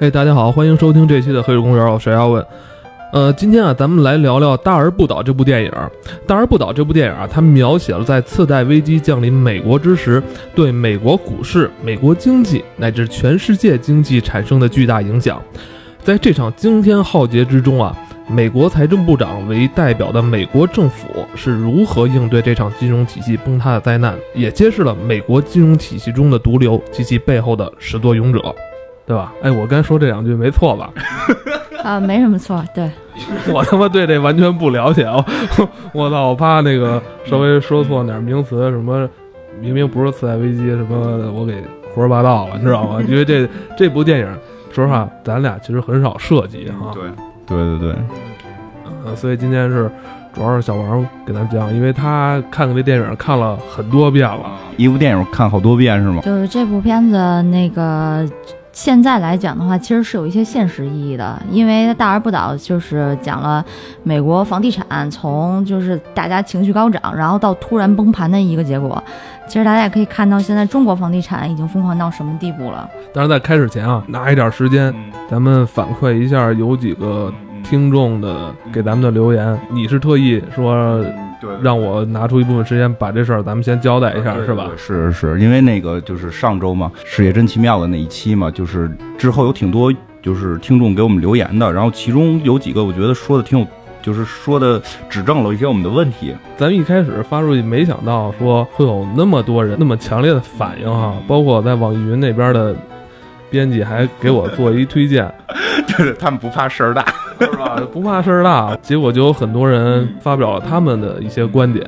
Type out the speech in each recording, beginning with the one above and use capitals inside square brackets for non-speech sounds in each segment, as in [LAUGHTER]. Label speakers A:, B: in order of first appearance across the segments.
A: 嘿，大家好，欢迎收听这期的《黑水公园》，我是要问。呃，今天啊，咱们来聊聊《大而不倒》这部电影。《大而不倒》这部电影啊，它描写了在次贷危机降临美国之时，对美国股市、美国经济乃至全世界经济产生的巨大影响。在这场惊天浩劫之中啊，美国财政部长为代表的美国政府是如何应对这场金融体系崩塌的灾难，也揭示了美国金融体系中的毒瘤及其背后的始作俑者，对吧？哎，我刚说这两句没错吧？[LAUGHS]
B: 啊，没什么错，对。[LAUGHS]
A: 我他妈对这完全不了解，我 [LAUGHS] 我操，我怕那个稍微说错点名词，什么明明不是次贷危机，什么我给胡说八道了，你知道吗？因为这这部电影，说实话，咱俩其实很少涉及哈。
C: 对，对对对。
A: 呃，所以今天是主要是小王给咱讲，因为他看过这电影看了很多遍了，
C: 一部电影看好多遍是吗？
B: 就是这部片子那个。现在来讲的话，其实是有一些现实意义的，因为大而不倒就是讲了美国房地产从就是大家情绪高涨，然后到突然崩盘的一个结果。其实大家也可以看到，现在中国房地产已经疯狂到什么地步了。
A: 但是在开始前啊，拿一点时间，咱们反馈一下有几个听众的给咱们的留言。你是特意说？
C: 对，
A: 让我拿出一部分时间把这事儿咱们先交代一下，是吧？
C: 是是是，因为那个就是上周嘛，事业真奇妙的那一期嘛，就是之后有挺多就是听众给我们留言的，然后其中有几个我觉得说的挺有，就是说的指正了一些我们的问题。
A: 咱们一开始发出去，没想到说会有那么多人那么强烈的反应哈，包括在网易云那边的编辑还给我做一推荐，[LAUGHS]
C: 就是他们不怕事儿大。
A: 是吧？不怕事儿大，结果就有很多人发表了他们的一些观点。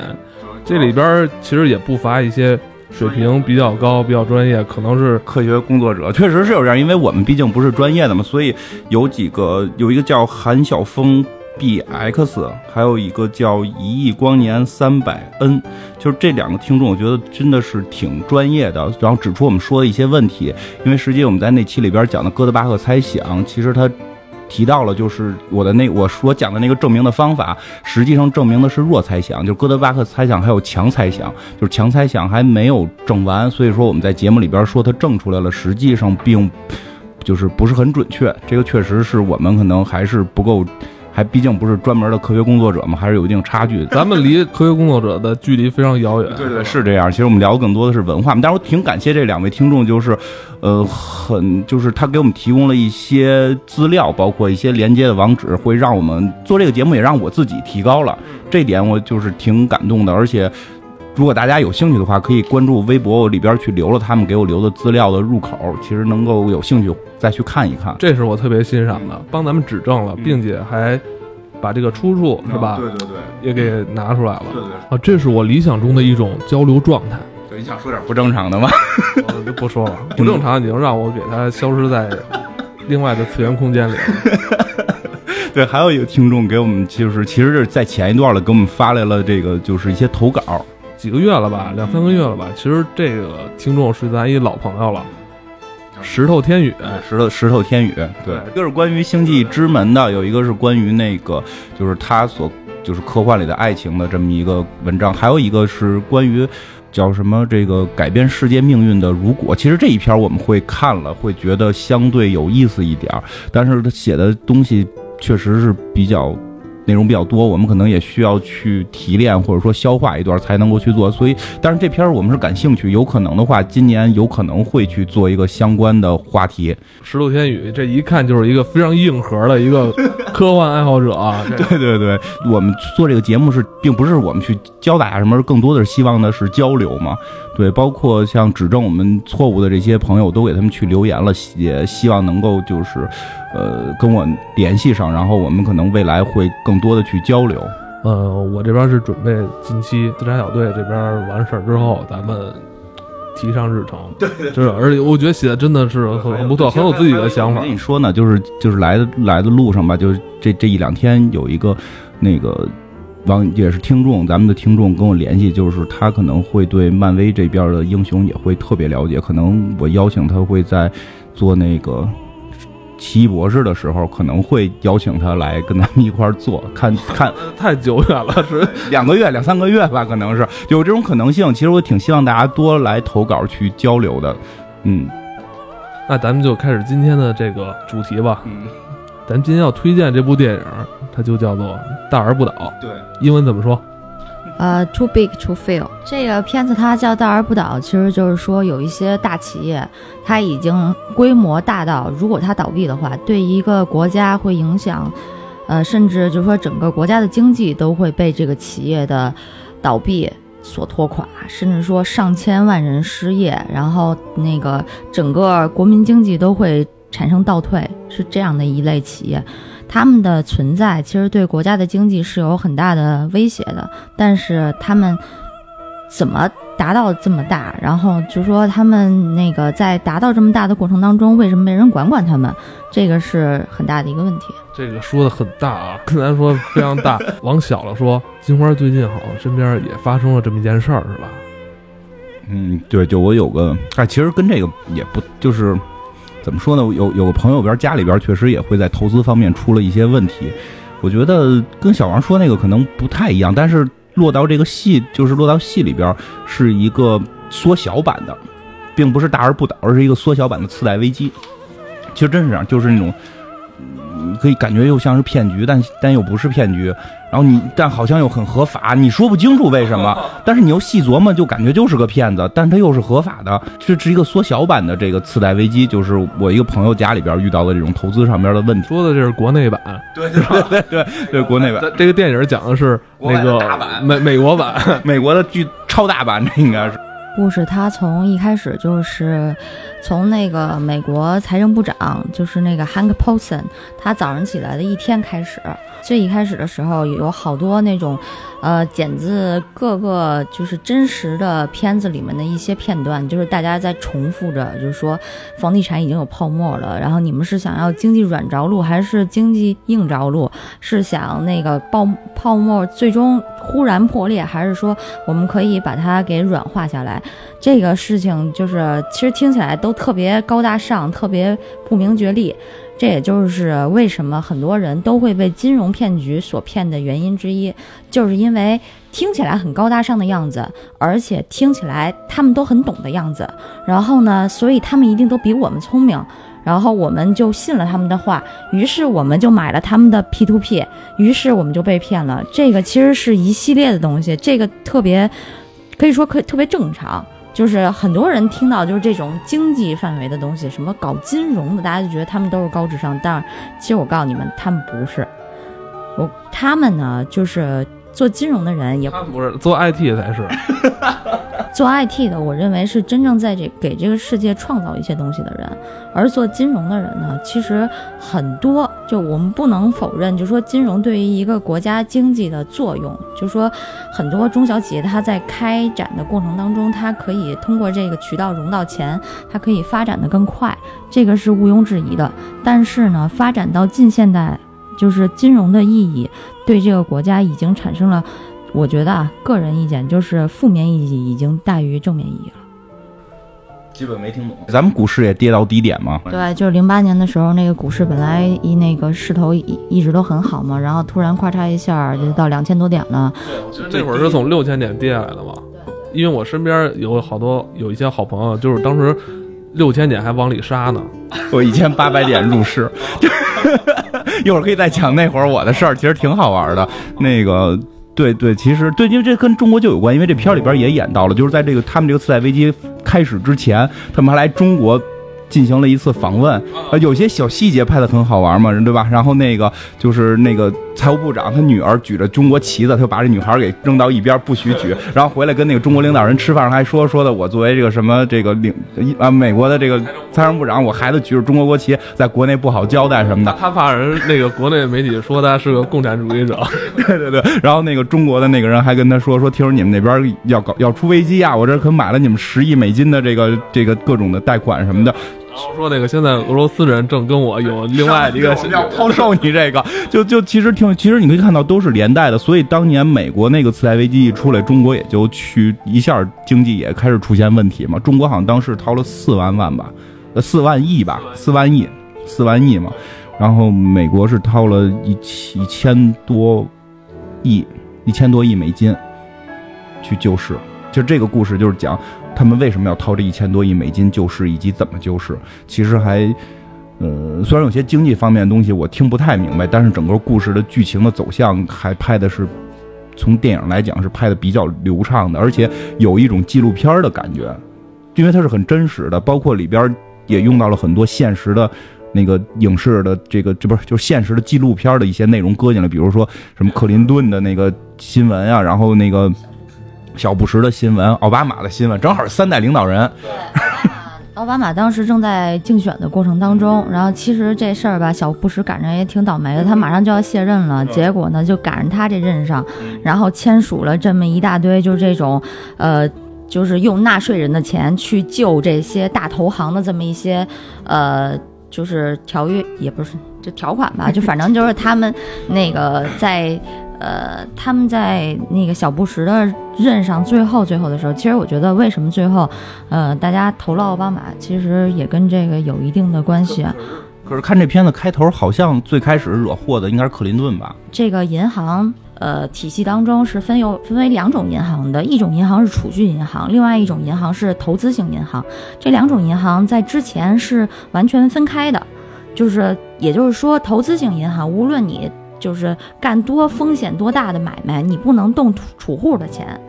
A: 这里边其实也不乏一些水平比较高、比较专业，可能是
C: 科学工作者，确实是有这样。因为我们毕竟不是专业的嘛，所以有几个，有一个叫韩晓峰 BX，还有一个叫一亿光年三百 N，就是这两个听众，我觉得真的是挺专业的，然后指出我们说的一些问题。因为实际我们在那期里边讲的哥德巴赫猜想，其实他。提到了，就是我的那我所讲的那个证明的方法，实际上证明的是弱猜想，就是哥德巴赫猜想还有强猜想，就是强猜想还没有证完，所以说我们在节目里边说它证出来了，实际上并就是不是很准确，这个确实是我们可能还是不够。还毕竟不是专门的科学工作者嘛，还是有一定差距。
A: 咱们离 [LAUGHS] 科学工作者的距离非常遥远。
C: 对对，是这样。其实我们聊的更多的是文化嘛。但是我挺感谢这两位听众，就是，呃，很就是他给我们提供了一些资料，包括一些连接的网址，会让我们做这个节目，也让我自己提高了。这点我就是挺感动的，而且。如果大家有兴趣的话，可以关注微博里边去留了他们给我留的资料的入口，其实能够有兴趣再去看一看。
A: 这是我特别欣赏的，帮咱们指正了，并且还把这个出处是吧？
C: 对对对，
A: 也给拿出来了。
C: 对对
A: 啊，这是我理想中的一种交流状态。
C: 对，你想说点不正常的吗？
A: 我 [LAUGHS] 就不说了，不正常你就让我给他消失在另外的次元空间里。[LAUGHS]
C: 对，还有一个听众给我们，就是其实是在前一段了，给我们发来了这个，就是一些投稿。
A: 几个月了吧，两三个月了吧。其实这个听众是咱一老朋友了，石头天宇，
C: 石头石头天宇，对，一个是关于星际之门的，有一个是关于那个就是他所就是科幻里的爱情的这么一个文章，还有一个是关于叫什么这个改变世界命运的如果。其实这一篇我们会看了，会觉得相对有意思一点，但是他写的东西确实是比较。内容比较多，我们可能也需要去提炼或者说消化一段才能够去做。所以，但是这篇我们是感兴趣，有可能的话，今年有可能会去做一个相关的话题。
A: 石头天宇，这一看就是一个非常硬核的一个 [LAUGHS] 科幻爱好者。
C: 对对对，我们做这个节目是，并不是我们去教大家什么，更多的是希望的是交流嘛。对，包括像指正我们错误的这些朋友，都给他们去留言了，也希望能够就是，呃，跟我联系上，然后我们可能未来会更多的去交流。
A: 呃，我这边是准备近期自杀小队这边完事儿之后，咱们提上日程。
C: 对，
A: 就是而且我觉得写的真的是很很不错，很有自己的想法。
C: 跟你说呢，就是就是来的来的路上吧，就是这这一两天有一个那个。网也是听众，咱们的听众跟我联系，就是他可能会对漫威这边的英雄也会特别了解。可能我邀请他会在做那个奇异博士的时候，可能会邀请他来跟咱们一块儿做，[LAUGHS] 看看
A: 太久远了，[LAUGHS] 是
C: 两个月、两三个月吧，可能是有这种可能性。其实我挺希望大家多来投稿去交流的，嗯。
A: 那咱们就开始今天的这个主题吧。
C: 嗯，
A: 咱今天要推荐这部电影，它就叫做《大而不倒》，
C: 对，
A: 英文怎么说？
B: 呃，too big to fail。这个片子它叫倒而不倒，其实就是说有一些大企业，它已经规模大到，如果它倒闭的话，对一个国家会影响，呃，甚至就是说整个国家的经济都会被这个企业的倒闭所拖垮，甚至说上千万人失业，然后那个整个国民经济都会产生倒退，是这样的一类企业。他们的存在其实对国家的经济是有很大的威胁的，但是他们怎么达到这么大？然后就说他们那个在达到这么大的过程当中，为什么没人管管他们？这个是很大的一个问题。
A: 这个说的很大啊，[LAUGHS] 跟咱说非常大。往小了说，金花最近好像身边也发生了这么一件事儿，是吧？
C: 嗯，对，就我有个，哎，其实跟这个也不就是。怎么说呢？有有个朋友边家里边确实也会在投资方面出了一些问题，我觉得跟小王说那个可能不太一样，但是落到这个戏就是落到戏里边是一个缩小版的，并不是大而不倒，而是一个缩小版的次贷危机。其实真是这样，就是那种。你可以感觉又像是骗局，但但又不是骗局。然后你但好像又很合法，你说不清楚为什么。[LAUGHS] 但是你又细琢磨，就感觉就是个骗子，但他又是合法的。这是一个缩小版的这个次贷危机，就是我一个朋友家里边遇到的这种投资上边的问题。
A: 说的这是国内版，
C: 对对对对对，国内版。
A: 这个电影讲的是那个美美国版，[LAUGHS]
C: 美国的巨超大版，这应该是。
B: 故事它从一开始就是从那个美国财政部长，就是那个 Hank Paulson，他早上起来的一天开始。最一开始的时候，有好多那种，呃，剪自各个就是真实的片子里面的一些片段，就是大家在重复着，就是说房地产已经有泡沫了，然后你们是想要经济软着陆还是经济硬着陆？是想那个泡泡沫最终忽然破裂，还是说我们可以把它给软化下来？这个事情就是其实听起来都特别高大上，特别不明觉厉。这也就是为什么很多人都会被金融骗局所骗的原因之一，就是因为听起来很高大上的样子，而且听起来他们都很懂的样子。然后呢，所以他们一定都比我们聪明，然后我们就信了他们的话，于是我们就买了他们的 P to P，于是我们就被骗了。这个其实是一系列的东西，这个特别可以说可特别正常。就是很多人听到就是这种经济范围的东西，什么搞金融的，大家就觉得他们都是高智商。但其实我告诉你们，他们不是。我他们呢，就是做金融的人也
A: 不是做 IT 才是。[LAUGHS]
B: 做 IT 的，我认为是真正在这给这个世界创造一些东西的人，而做金融的人呢，其实很多，就我们不能否认，就说金融对于一个国家经济的作用，就说很多中小企业它在开展的过程当中，它可以通过这个渠道融到钱，它可以发展的更快，这个是毋庸置疑的。但是呢，发展到近现代，就是金融的意义对这个国家已经产生了。我觉得啊，个人意见就是负面意义已经大于正面意义了。
C: 基本没听懂。咱们股市也跌到低点嘛？
B: 对，就是零八年的时候，那个股市本来一那个势头一一直都很好嘛，然后突然咔嚓一下就到两千多点了。
A: 对，那会儿是从六千点跌下来的嘛。因为我身边有好多有一些好朋友，就是当时六千点还往里杀呢。
C: 我一千八百点入市，[LAUGHS] [LAUGHS] 一会儿可以再讲那会儿我的事儿，其实挺好玩的。那个。对对，其实对，因为这跟中国就有关，因为这片儿里边也演到了，就是在这个他们这个次贷危机开始之前，他们还来中国。进行了一次访问，呃，有些小细节拍的很好玩嘛，对吧？然后那个就是那个财务部长他女儿举着中国旗子，他就把这女孩给扔到一边，不许举。[LAUGHS] 然后回来跟那个中国领导人吃饭，还说说的我作为这个什么这个领啊美国的这个财政部长，我孩子举着中国国旗，在国内不好交代什么的。
A: 他怕人那个国内媒体说他是个共产主义者。[LAUGHS]
C: 对对对。然后那个中国的那个人还跟他说说，听说你们那边要搞要出危机啊，我这可买了你们十亿美金的这个这个各种的贷款什么的。
A: 说那个现在俄罗斯人正跟我有另外一个
C: 要抛售你这个，[LAUGHS] 就就其实挺，其实你可以看到都是连带的，所以当年美国那个次贷危机一出来，中国也就去一下经济也开始出现问题嘛。中国好像当时掏了四万万吧，呃四万亿吧，四万亿，四万亿嘛。然后美国是掏了一一千多亿，一千多亿美金去救市。就这个故事就是讲他们为什么要掏这一千多亿美金救市，以及怎么救市。其实还，呃，虽然有些经济方面的东西我听不太明白，但是整个故事的剧情的走向还拍的是，从电影来讲是拍的比较流畅的，而且有一种纪录片的感觉，因为它是很真实的，包括里边也用到了很多现实的。那个影视的这个这不是就是现实的纪录片的一些内容搁进来，比如说什么克林顿的那个新闻啊，然后那个小布什的新闻，奥巴马的新闻，正好是三代领导人。
B: 对，[LAUGHS] 奥巴马当时正在竞选的过程当中，然后其实这事儿吧，小布什赶上也挺倒霉的，他马上就要卸任了，结果呢就赶上他这任上，然后签署了这么一大堆，就是这种呃，就是用纳税人的钱去救这些大投行的这么一些呃。就是条约也不是这条款吧，就反正就是他们那个在呃他们在那个小布什的任上最后最后的时候，其实我觉得为什么最后呃大家投了奥巴马，其实也跟这个有一定的关系。
C: 可是看这片子开头，好像最开始惹祸的应该是克林顿吧？
B: 这个银行。呃，体系当中是分有分为两种银行的，一种银行是储蓄银行，另外一种银行是投资型银行。这两种银行在之前是完全分开的，就是也就是说，投资型银行无论你就是干多风险多大的买卖，你不能动储户的钱。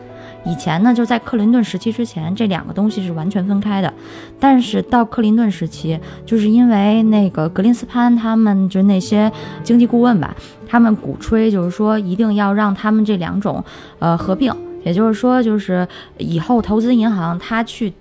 B: 以前呢，就在克林顿时期之前，这两个东西是完全分开的。但是到克林顿时期，就是因为那个格林斯潘他们就那些经济顾问吧，他们鼓吹就是说一定要让他们这两种呃合并，也就是说就是以后投资银行他去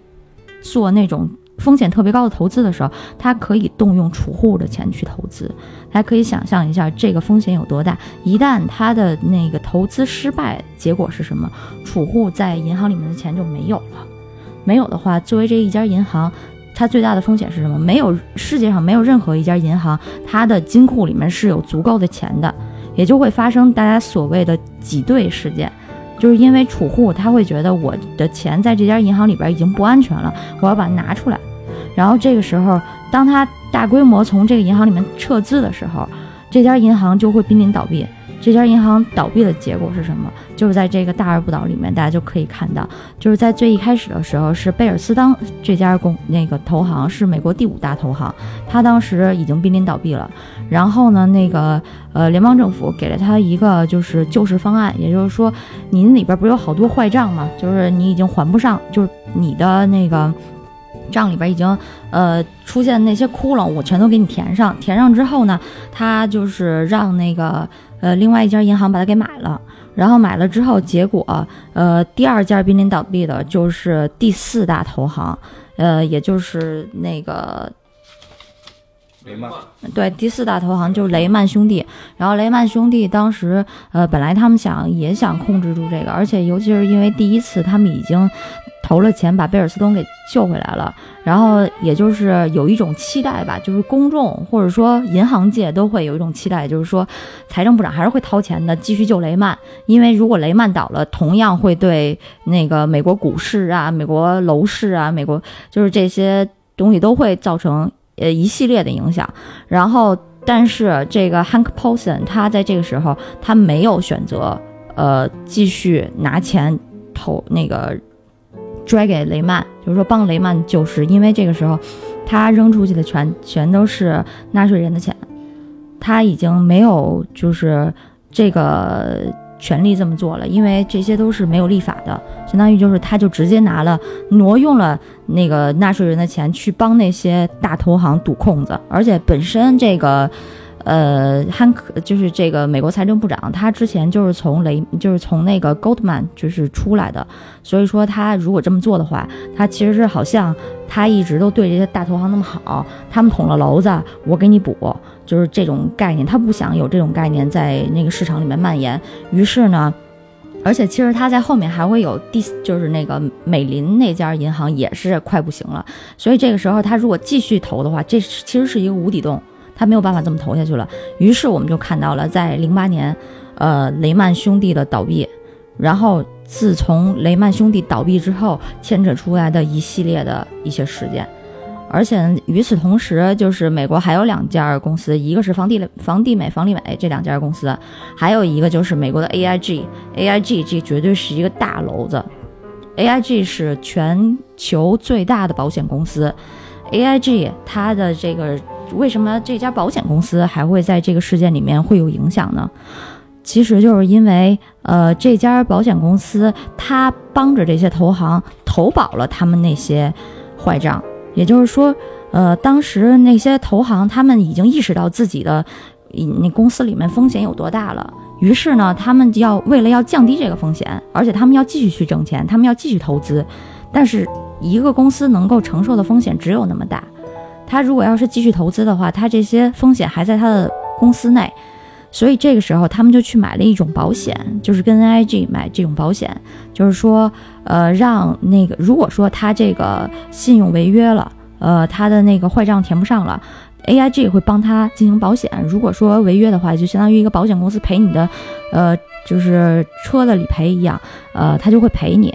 B: 做那种。风险特别高的投资的时候，他可以动用储户的钱去投资，大家可以想象一下这个风险有多大。一旦他的那个投资失败，结果是什么？储户在银行里面的钱就没有了。没有的话，作为这一家银行，它最大的风险是什么？没有世界上没有任何一家银行，它的金库里面是有足够的钱的，也就会发生大家所谓的挤兑事件，就是因为储户他会觉得我的钱在这家银行里边已经不安全了，我要把它拿出来。然后这个时候，当他大规模从这个银行里面撤资的时候，这家银行就会濒临倒闭。这家银行倒闭的结果是什么？就是在这个大而不倒里面，大家就可以看到，就是在最一开始的时候，是贝尔斯当这家公那个投行是美国第五大投行，他当时已经濒临倒闭了。然后呢，那个呃联邦政府给了他一个就是救市方案，也就是说，您里边不是有好多坏账吗？就是你已经还不上，就是你的那个。账里边已经，呃，出现那些窟窿，我全都给你填上。填上之后呢，他就是让那个，呃，另外一家银行把它给买了。然后买了之后，结果，呃，第二家濒临倒闭的就是第四大投行，呃，也就是那个
C: 雷曼。
B: 对，第四大投行就是雷曼兄弟。然后雷曼兄弟当时，呃，本来他们想也想控制住这个，而且尤其是因为第一次他们已经。投了钱把贝尔斯通给救回来了，然后也就是有一种期待吧，就是公众或者说银行界都会有一种期待，就是说财政部长还是会掏钱的，继续救雷曼，因为如果雷曼倒了，同样会对那个美国股市啊、美国楼市啊、美国就是这些东西都会造成呃一系列的影响。然后，但是这个 Hank Paulson 他在这个时候他没有选择呃继续拿钱投那个。拽给雷曼，就是说帮雷曼救市，因为这个时候，他扔出去的全全都是纳税人的钱，他已经没有就是这个权利这么做了，因为这些都是没有立法的，相当于就是他就直接拿了挪用了那个纳税人的钱去帮那些大投行堵空子，而且本身这个。呃，汉克就是这个美国财政部长，他之前就是从雷，就是从那个 Goldman 就是出来的，所以说他如果这么做的话，他其实是好像他一直都对这些大投行那么好，他们捅了娄子，我给你补，就是这种概念，他不想有这种概念在那个市场里面蔓延。于是呢，而且其实他在后面还会有第，就是那个美林那家银行也是快不行了，所以这个时候他如果继续投的话，这其实是一个无底洞。他没有办法这么投下去了，于是我们就看到了在零八年，呃，雷曼兄弟的倒闭，然后自从雷曼兄弟倒闭之后，牵扯出来的一系列的一些事件，而且与此同时，就是美国还有两家公司，一个是房地房地美、房利美这两家公司，还有一个就是美国的 AIG，AIG 这绝对是一个大篓子。AIG 是全球最大的保险公司。，AIG 它的这个为什么这家保险公司还会在这个事件里面会有影响呢？其实就是因为，呃，这家保险公司它帮着这些投行投保了他们那些坏账，也就是说，呃，当时那些投行他们已经意识到自己的那公司里面风险有多大了，于是呢，他们要为了要降低这个风险，而且他们要继续去挣钱，他们要继续投资，但是一个公司能够承受的风险只有那么大，他如果要是继续投资的话，他这些风险还在他的公司内。所以这个时候，他们就去买了一种保险，就是跟 AIG 买这种保险，就是说，呃，让那个如果说他这个信用违约了，呃，他的那个坏账填不上了，AIG 会帮他进行保险。如果说违约的话，就相当于一个保险公司赔你的，呃，就是车的理赔一样，呃，他就会赔你。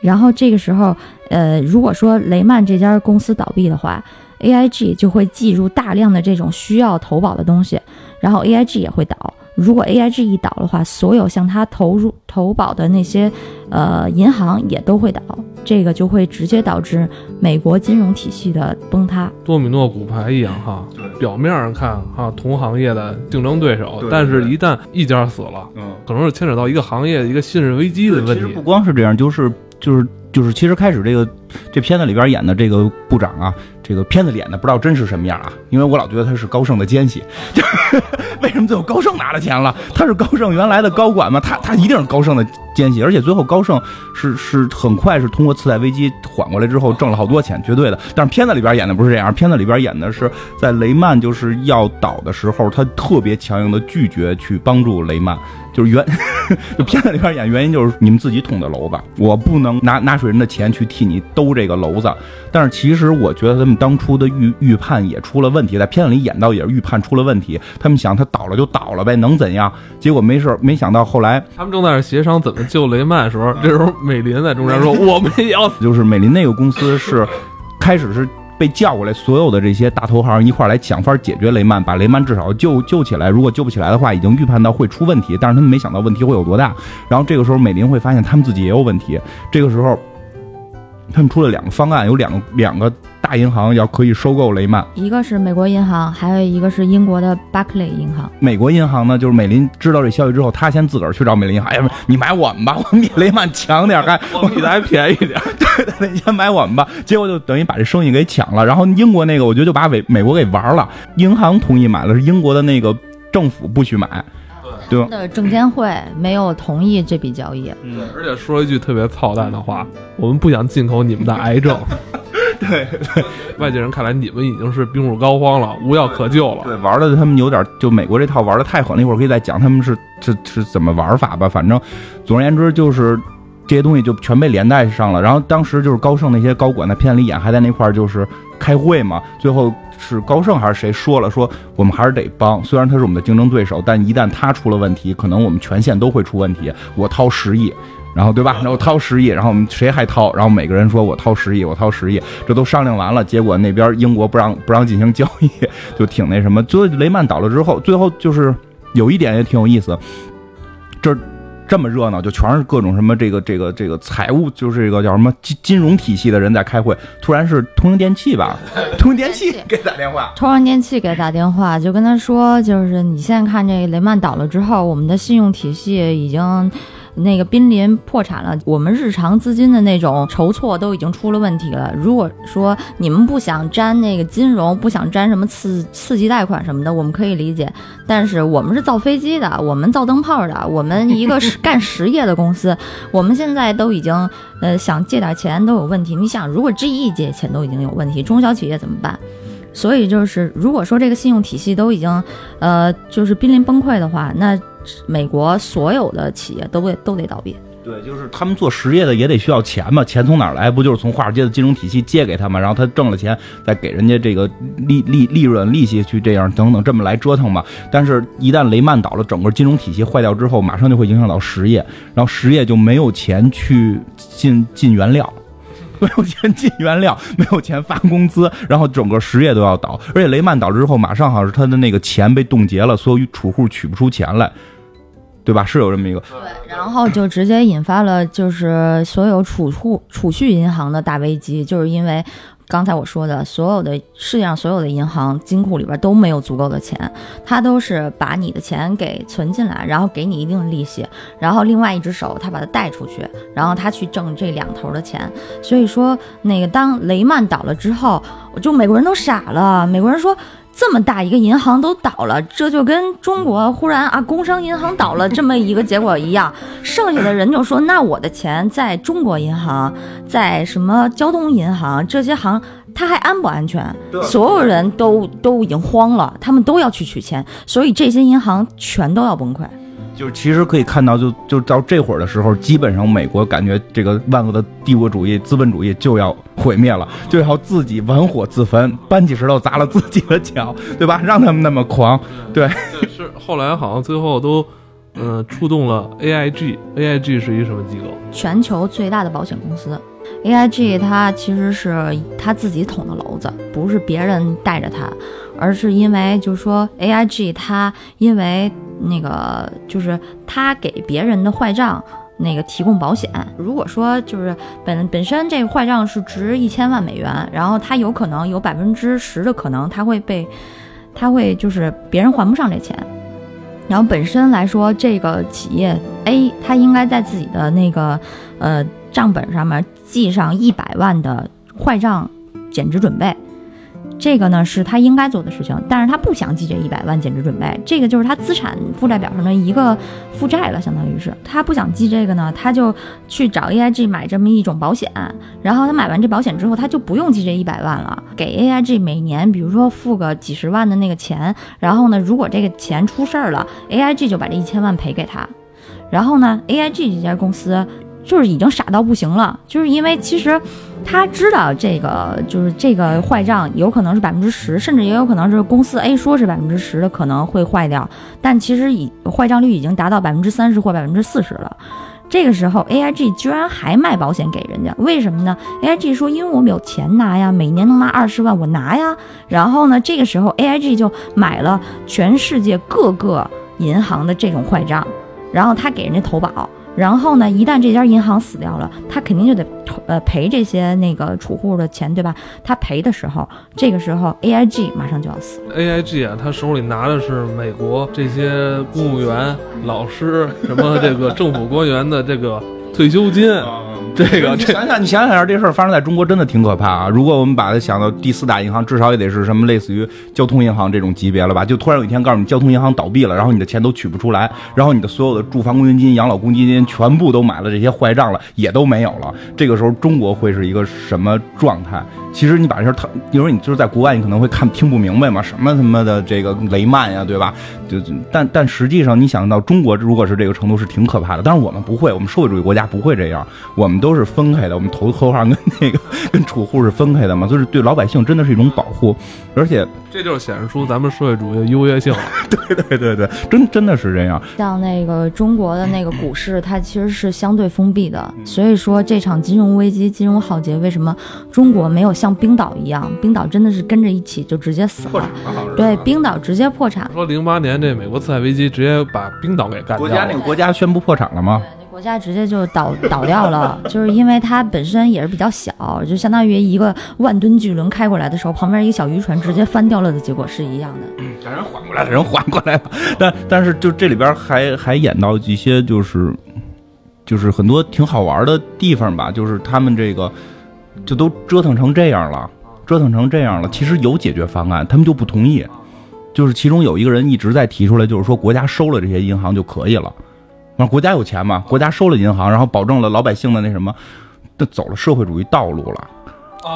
B: 然后这个时候，呃，如果说雷曼这家公司倒闭的话，AIG 就会计入大量的这种需要投保的东西。然后 AIG 也会倒，如果 AIG 一倒的话，所有向他投入投保的那些呃银行也都会倒，这个就会直接导致美国金融体系的崩塌。
A: 多米诺骨牌一样哈，表面上看哈同行业的竞争对手，但是一旦一家死了，嗯，可能是牵扯到一个行业一个信任危机的问题。其
C: 实不光是这样，就是就是就是，其实开始这个这片子里边演的这个部长啊。这个片子演的不知道真是什么样啊，因为我老觉得他是高盛的奸细，就是 [LAUGHS] 为什么最后高盛拿了钱了？他是高盛原来的高管吗？他他一定是高盛的奸细，而且最后高盛是是很快是通过次贷危机缓过来之后挣了好多钱，绝对的。但是片子里边演的不是这样，片子里边演的是在雷曼就是要倒的时候，他特别强硬的拒绝去帮助雷曼。就是原，就片子里边演原因就是你们自己捅的娄子，我不能拿纳税人的钱去替你兜这个娄子。但是其实我觉得他们当初的预预判也出了问题，在片子里演到也是预判出了问题。他们想他倒了就倒了呗，能怎样？结果没事没想到后来
A: 他们正在那协商怎么救雷曼的时候，这时候美林在中间说 [LAUGHS] 我们也要死。
C: 就是美林那个公司是开始是。被叫过来，所有的这些大投行一块来想法解决雷曼，把雷曼至少救救起来。如果救不起来的话，已经预判到会出问题，但是他们没想到问题会有多大。然后这个时候，美林会发现他们自己也有问题。这个时候。他们出了两个方案，有两个两个大银行要可以收购雷曼，
B: 一个是美国银行，还有一个是英国的巴克莱银行。
C: 美国银行呢，就是美林知道这消息之后，他先自个儿去找美林银行，哎呀，你买我们吧，我们比雷曼强点，还 [LAUGHS]
A: 我们比他还便宜点，
C: 对对，你先买我们吧。结果就等于把这生意给抢了。然后英国那个，我觉得就把美美国给玩了。银行同意买了，是英国的那个政府不许买。对
B: 的，证监会没有同意这笔交易。
A: 嗯，而且说一句特别操蛋的话，我们不想进口你们的癌症。[LAUGHS]
C: 对，对
A: 外界人看来你们已经是病入膏肓了，无药可救了。
C: 对，玩的他们有点，就美国这套玩的太狠了。一会儿可以再讲他们是是是怎么玩法吧。反正总而言之，就是这些东西就全被连带上了。然后当时就是高盛那些高管在片里演，还在那块儿就是开会嘛。最后。是高盛还是谁说了？说我们还是得帮，虽然他是我们的竞争对手，但一旦他出了问题，可能我们全线都会出问题。我掏十亿，然后对吧？然后掏十亿，然后我们谁还掏？然后每个人说我掏十亿，我掏十亿，这都商量完了，结果那边英国不让不让进行交易，就挺那什么。最后雷曼倒了之后，最后就是有一点也挺有意思，这。这么热闹，就全是各种什么这个这个这个财务，就是这个叫什么金金融体系的人在开会。突然是通用电气吧，[LAUGHS] 通用电气给打电话，
B: 通用电气给打电话，就跟他说，就是你现在看这雷曼倒了之后，我们的信用体系已经。那个濒临破产了，我们日常资金的那种筹措都已经出了问题了。如果说你们不想沾那个金融，不想沾什么刺刺激贷款什么的，我们可以理解。但是我们是造飞机的，我们造灯泡的，我们一个是 [LAUGHS] 干实业的公司，我们现在都已经呃想借点钱都有问题。你想，如果 GE 借钱都已经有问题，中小企业怎么办？所以就是，如果说这个信用体系都已经呃就是濒临崩溃的话，那。美国所有的企业都得都得倒闭。
C: 对，就是他们做实业的也得需要钱嘛，钱从哪儿来？不就是从华尔街的金融体系借给他们，然后他挣了钱再给人家这个利利利润利息去这样等等这么来折腾嘛。但是，一旦雷曼倒了，整个金融体系坏掉之后，马上就会影响到实业，然后实业就没有钱去进进原料，没有钱进原料，没有钱发工资，然后整个实业都要倒。而且雷曼倒了之后，马上好像是他的那个钱被冻结了，所有储户取不出钱来。对吧？是有这么一个，
B: 对，然后就直接引发了就是所有储户储蓄银行的大危机，就是因为刚才我说的，所有的世界上所有的银行金库里边都没有足够的钱，他都是把你的钱给存进来，然后给你一定的利息，然后另外一只手他把它贷出去，然后他去挣这两头的钱。所以说，那个当雷曼倒了之后，就美国人都傻了，美国人说。这么大一个银行都倒了，这就跟中国忽然啊工商银行倒了这么一个结果一样。剩下的人就说：“那我的钱在中国银行，在什么交通银行这些行，它还安不安全？”所有人都都已经慌了，他们都要去取钱，所以这些银行全都要崩溃。
C: 就是其实可以看到，就就到这会儿的时候，基本上美国感觉这个万恶的帝国主义、资本主义就要毁灭了，就要自己玩火自焚，搬起石头砸了自己的脚，对吧？让他们那么狂，对。
A: 是后来好像最后都，嗯，触动了 AIG，AIG 是一什么机构？
B: 全球最大的保险公司，AIG 它其实是他自己捅的娄子，不是别人带着他，而是因为就是说 AIG 它因为。那个就是他给别人的坏账，那个提供保险。如果说就是本本身这个坏账是值一千万美元，然后他有可能有百分之十的可能他会被，他会就是别人还不上这钱。然后本身来说，这个企业 A 他应该在自己的那个呃账本上面记上一百万的坏账减值准备。这个呢是他应该做的事情，但是他不想记这一百万减值准备，这个就是他资产负债表上的一个负债了，相当于是他不想记这个呢，他就去找 AIG 买这么一种保险，然后他买完这保险之后，他就不用记这一百万了，给 AIG 每年比如说付个几十万的那个钱，然后呢，如果这个钱出事儿了，AIG 就把这一千万赔给他，然后呢，AIG 这家公司。就是已经傻到不行了，就是因为其实他知道这个就是这个坏账有可能是百分之十，甚至也有可能是公司 A 说是百分之十的可能会坏掉，但其实已坏账率已经达到百分之三十或百分之四十了。这个时候 AIG 居然还卖保险给人家，为什么呢？AIG 说因为我们有钱拿呀，每年能拿二十万，我拿呀。然后呢，这个时候 AIG 就买了全世界各个银行的这种坏账，然后他给人家投保。然后呢，一旦这家银行死掉了，他肯定就得呃赔这些那个储户的钱，对吧？他赔的时候，这个时候 AIG 马上就要死。
A: AIG 啊，他手里拿的是美国这些公务员、老师什么这个政府官员的这个退休金。这个，
C: 你想想，你想想，这事儿发生在中国真的挺可怕啊！如果我们把它想到第四大银行，至少也得是什么类似于交通银行这种级别了吧？就突然有一天告诉你交通银行倒闭了，然后你的钱都取不出来，然后你的所有的住房公积金、养老公积金全部都买了这些坏账了，也都没有了。这个时候中国会是一个什么状态？其实你把这事儿，他，有时候你就是在国外，你可能会看听不明白嘛，什么他妈的这个雷曼呀，对吧？就但但实际上，你想到中国如果是这个程度，是挺可怕的。但是我们不会，我们社会主义国家不会这样，我们都是分开的，我们投投行跟那个跟储户是分开的嘛，就是对老百姓真的是一种保护，而且
A: 这就是显示出咱们社会主义的优越性。[LAUGHS] [LAUGHS]
C: 对对对对，真真的是这样。
B: 像那个中国的那个股市，它其实是相对封闭的，所以说这场金融危机、金融浩劫，为什么中国没有？像冰岛一样，冰岛真的是跟着一起就直接死了。对，冰岛直接破产。
A: 说零八年这美国次贷危机直接把冰岛给干掉。
C: 国家那个国家宣布破产了吗？
B: 国家直接就倒倒掉了，就是因为它本身也是比较小，就相当于一个万吨巨轮开过来的时候，旁边一个小渔船直接翻掉了的结果是一样的。
C: 嗯，人缓过来的，人缓过来了。但但是就这里边还还演到一些就是就是很多挺好玩的地方吧，就是他们这个。就都折腾成这样了，折腾成这样了。其实有解决方案，他们就不同意。就是其中有一个人一直在提出来，就是说国家收了这些银行就可以了。那国家有钱嘛？国家收了银行，然后保证了老百姓的那什么，都走了社会主义道路了。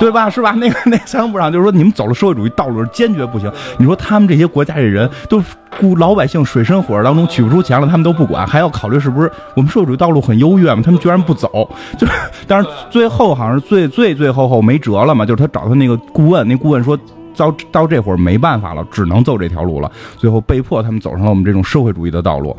C: 对吧？是吧？那个那财政部长就是说，你们走了社会主义道路是坚决不行。你说他们这些国家的人都雇老百姓水深火热当中取不出钱了，他们都不管，还要考虑是不是我们社会主义道路很优越嘛？他们居然不走，就是但是最后好像是最最最后后没辙了嘛，就是他找他那个顾问，那顾问说到到这会儿没办法了，只能走这条路了，最后被迫他们走上了我们这种社会主义的道路。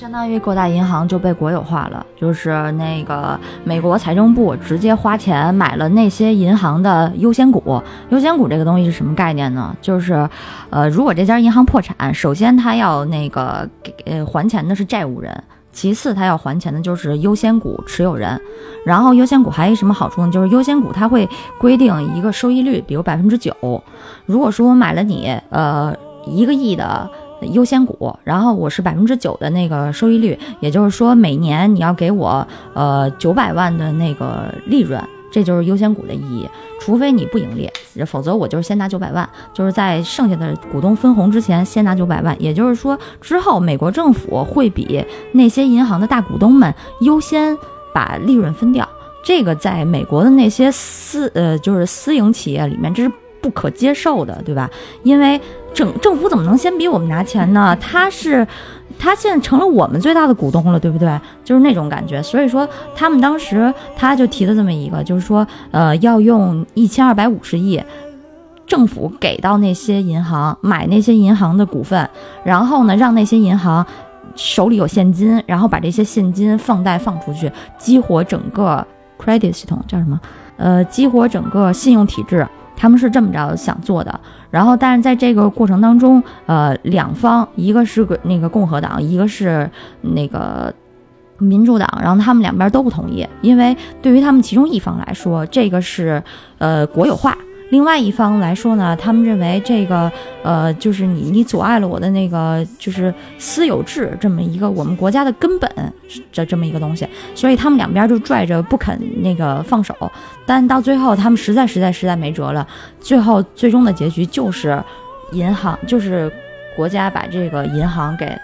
B: 相当于各大银行就被国有化了，就是那个美国财政部直接花钱买了那些银行的优先股。优先股这个东西是什么概念呢？就是，呃，如果这家银行破产，首先他要那个给呃还钱的是债务人，其次他要还钱的就是优先股持有人。然后优先股还有什么好处呢？就是优先股它会规定一个收益率，比如百分之九。如果说我买了你呃一个亿的。优先股，然后我是百分之九的那个收益率，也就是说每年你要给我呃九百万的那个利润，这就是优先股的意义。除非你不盈利，否则我就是先拿九百万，就是在剩下的股东分红之前先拿九百万。也就是说，之后美国政府会比那些银行的大股东们优先把利润分掉。这个在美国的那些私呃就是私营企业里面，这是不可接受的，对吧？因为政政府怎么能先比我们拿钱呢？他是，他现在成了我们最大的股东了，对不对？就是那种感觉。所以说，他们当时他就提了这么一个，就是说，呃，要用一千二百五十亿，政府给到那些银行买那些银行的股份，然后呢，让那些银行手里有现金，然后把这些现金放贷放出去，激活整个 credit 系统，叫什么？呃，激活整个信用体制。他们是这么着想做的，然后但是在这个过程当中，呃，两方一个是个那个共和党，一个是那个民主党，然后他们两边都不同意，因为对于他们其中一方来说，这个是呃国有化。另外一方来说呢，他们认为这个，呃，就是你你阻碍了我的那个就是私有制这么一个我们国家的根本这这么一个东西，所以他们两边就拽着不肯那个放手，但到最后他们实在实在实在没辙了，最后最终的结局就是银行就是国家把这个银行给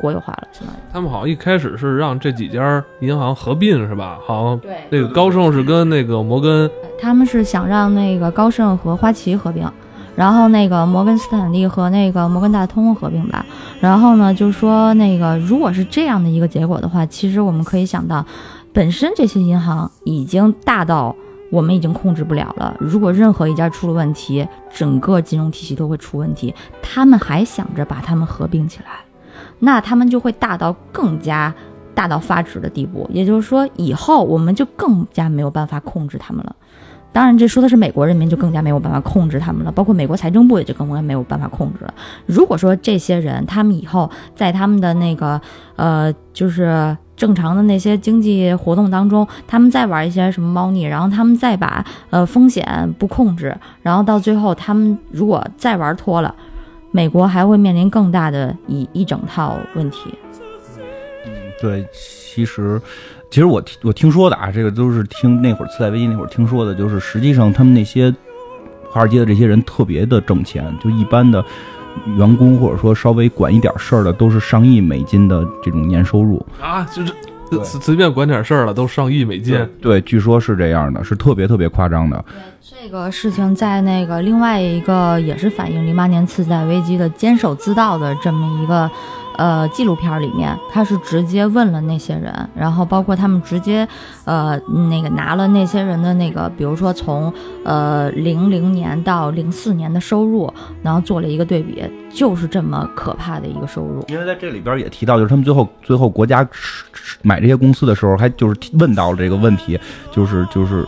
B: 国有化了，相当于
A: 他们好像一开始是让这几家银行合并是吧？好像
B: 对
A: 那个高盛是跟那个摩根，
B: 他们是想让那个高盛和花旗合并，然后那个摩根斯坦利和那个摩根大通合并吧。然后呢，就说那个如果是这样的一个结果的话，其实我们可以想到，本身这些银行已经大到我们已经控制不了了。如果任何一家出了问题，整个金融体系都会出问题。他们还想着把它们合并起来，那他们就会大到更加。大到发指的地步，也就是说，以后我们就更加没有办法控制他们了。当然，这说的是美国人民就更加没有办法控制他们了，包括美国财政部也就更加没有办法控制了。如果说这些人他们以后在他们的那个呃，就是正常的那些经济活动当中，他们再玩一些什么猫腻，然后他们再把呃风险不控制，然后到最后他们如果再玩脱了，美国还会面临更大的一一整套问题。
C: 嗯对，其实，其实我听我听说的啊，这个都是听那会儿次贷危机那会儿听说的，就是实际上他们那些华尔街的这些人特别的挣钱，就一般的员工或者说稍微管一点事儿的，都是上亿美金的这种年收入
A: 啊，就是
C: 对
A: 随随便管点事儿了，都上亿美金。
C: 对，据说是这样的，是特别特别夸张的。
B: 这个事情在那个另外一个也是反映零八年次贷危机的坚守自盗的这么一个。呃，纪录片里面他是直接问了那些人，然后包括他们直接，呃，那个拿了那些人的那个，比如说从呃零零年到零四年的收入，然后做了一个对比，就是这么可怕的一个收入。
C: 因为在这里边也提到，就是他们最后最后国家买这些公司的时候，还就是问到了这个问题，就是就是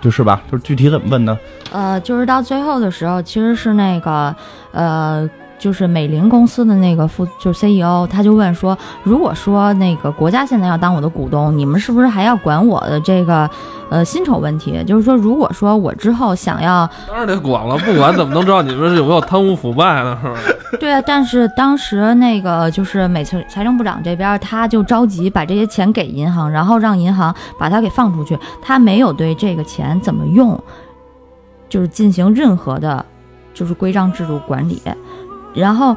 C: 就是吧，就是具体怎么问呢？
B: 呃，就是到最后的时候，其实是那个呃。就是美林公司的那个副，就是 CEO，他就问说，如果说那个国家现在要当我的股东，你们是不是还要管我的这个呃薪酬问题？就是说，如果说我之后想要，
A: 当然得管了，不管怎么能知道你们有没有贪污腐败呢？是吧？[LAUGHS]
B: 对啊，但是当时那个就是美财财政部长这边，他就着急把这些钱给银行，然后让银行把它给放出去，他没有对这个钱怎么用，就是进行任何的，就是规章制度管理。然后，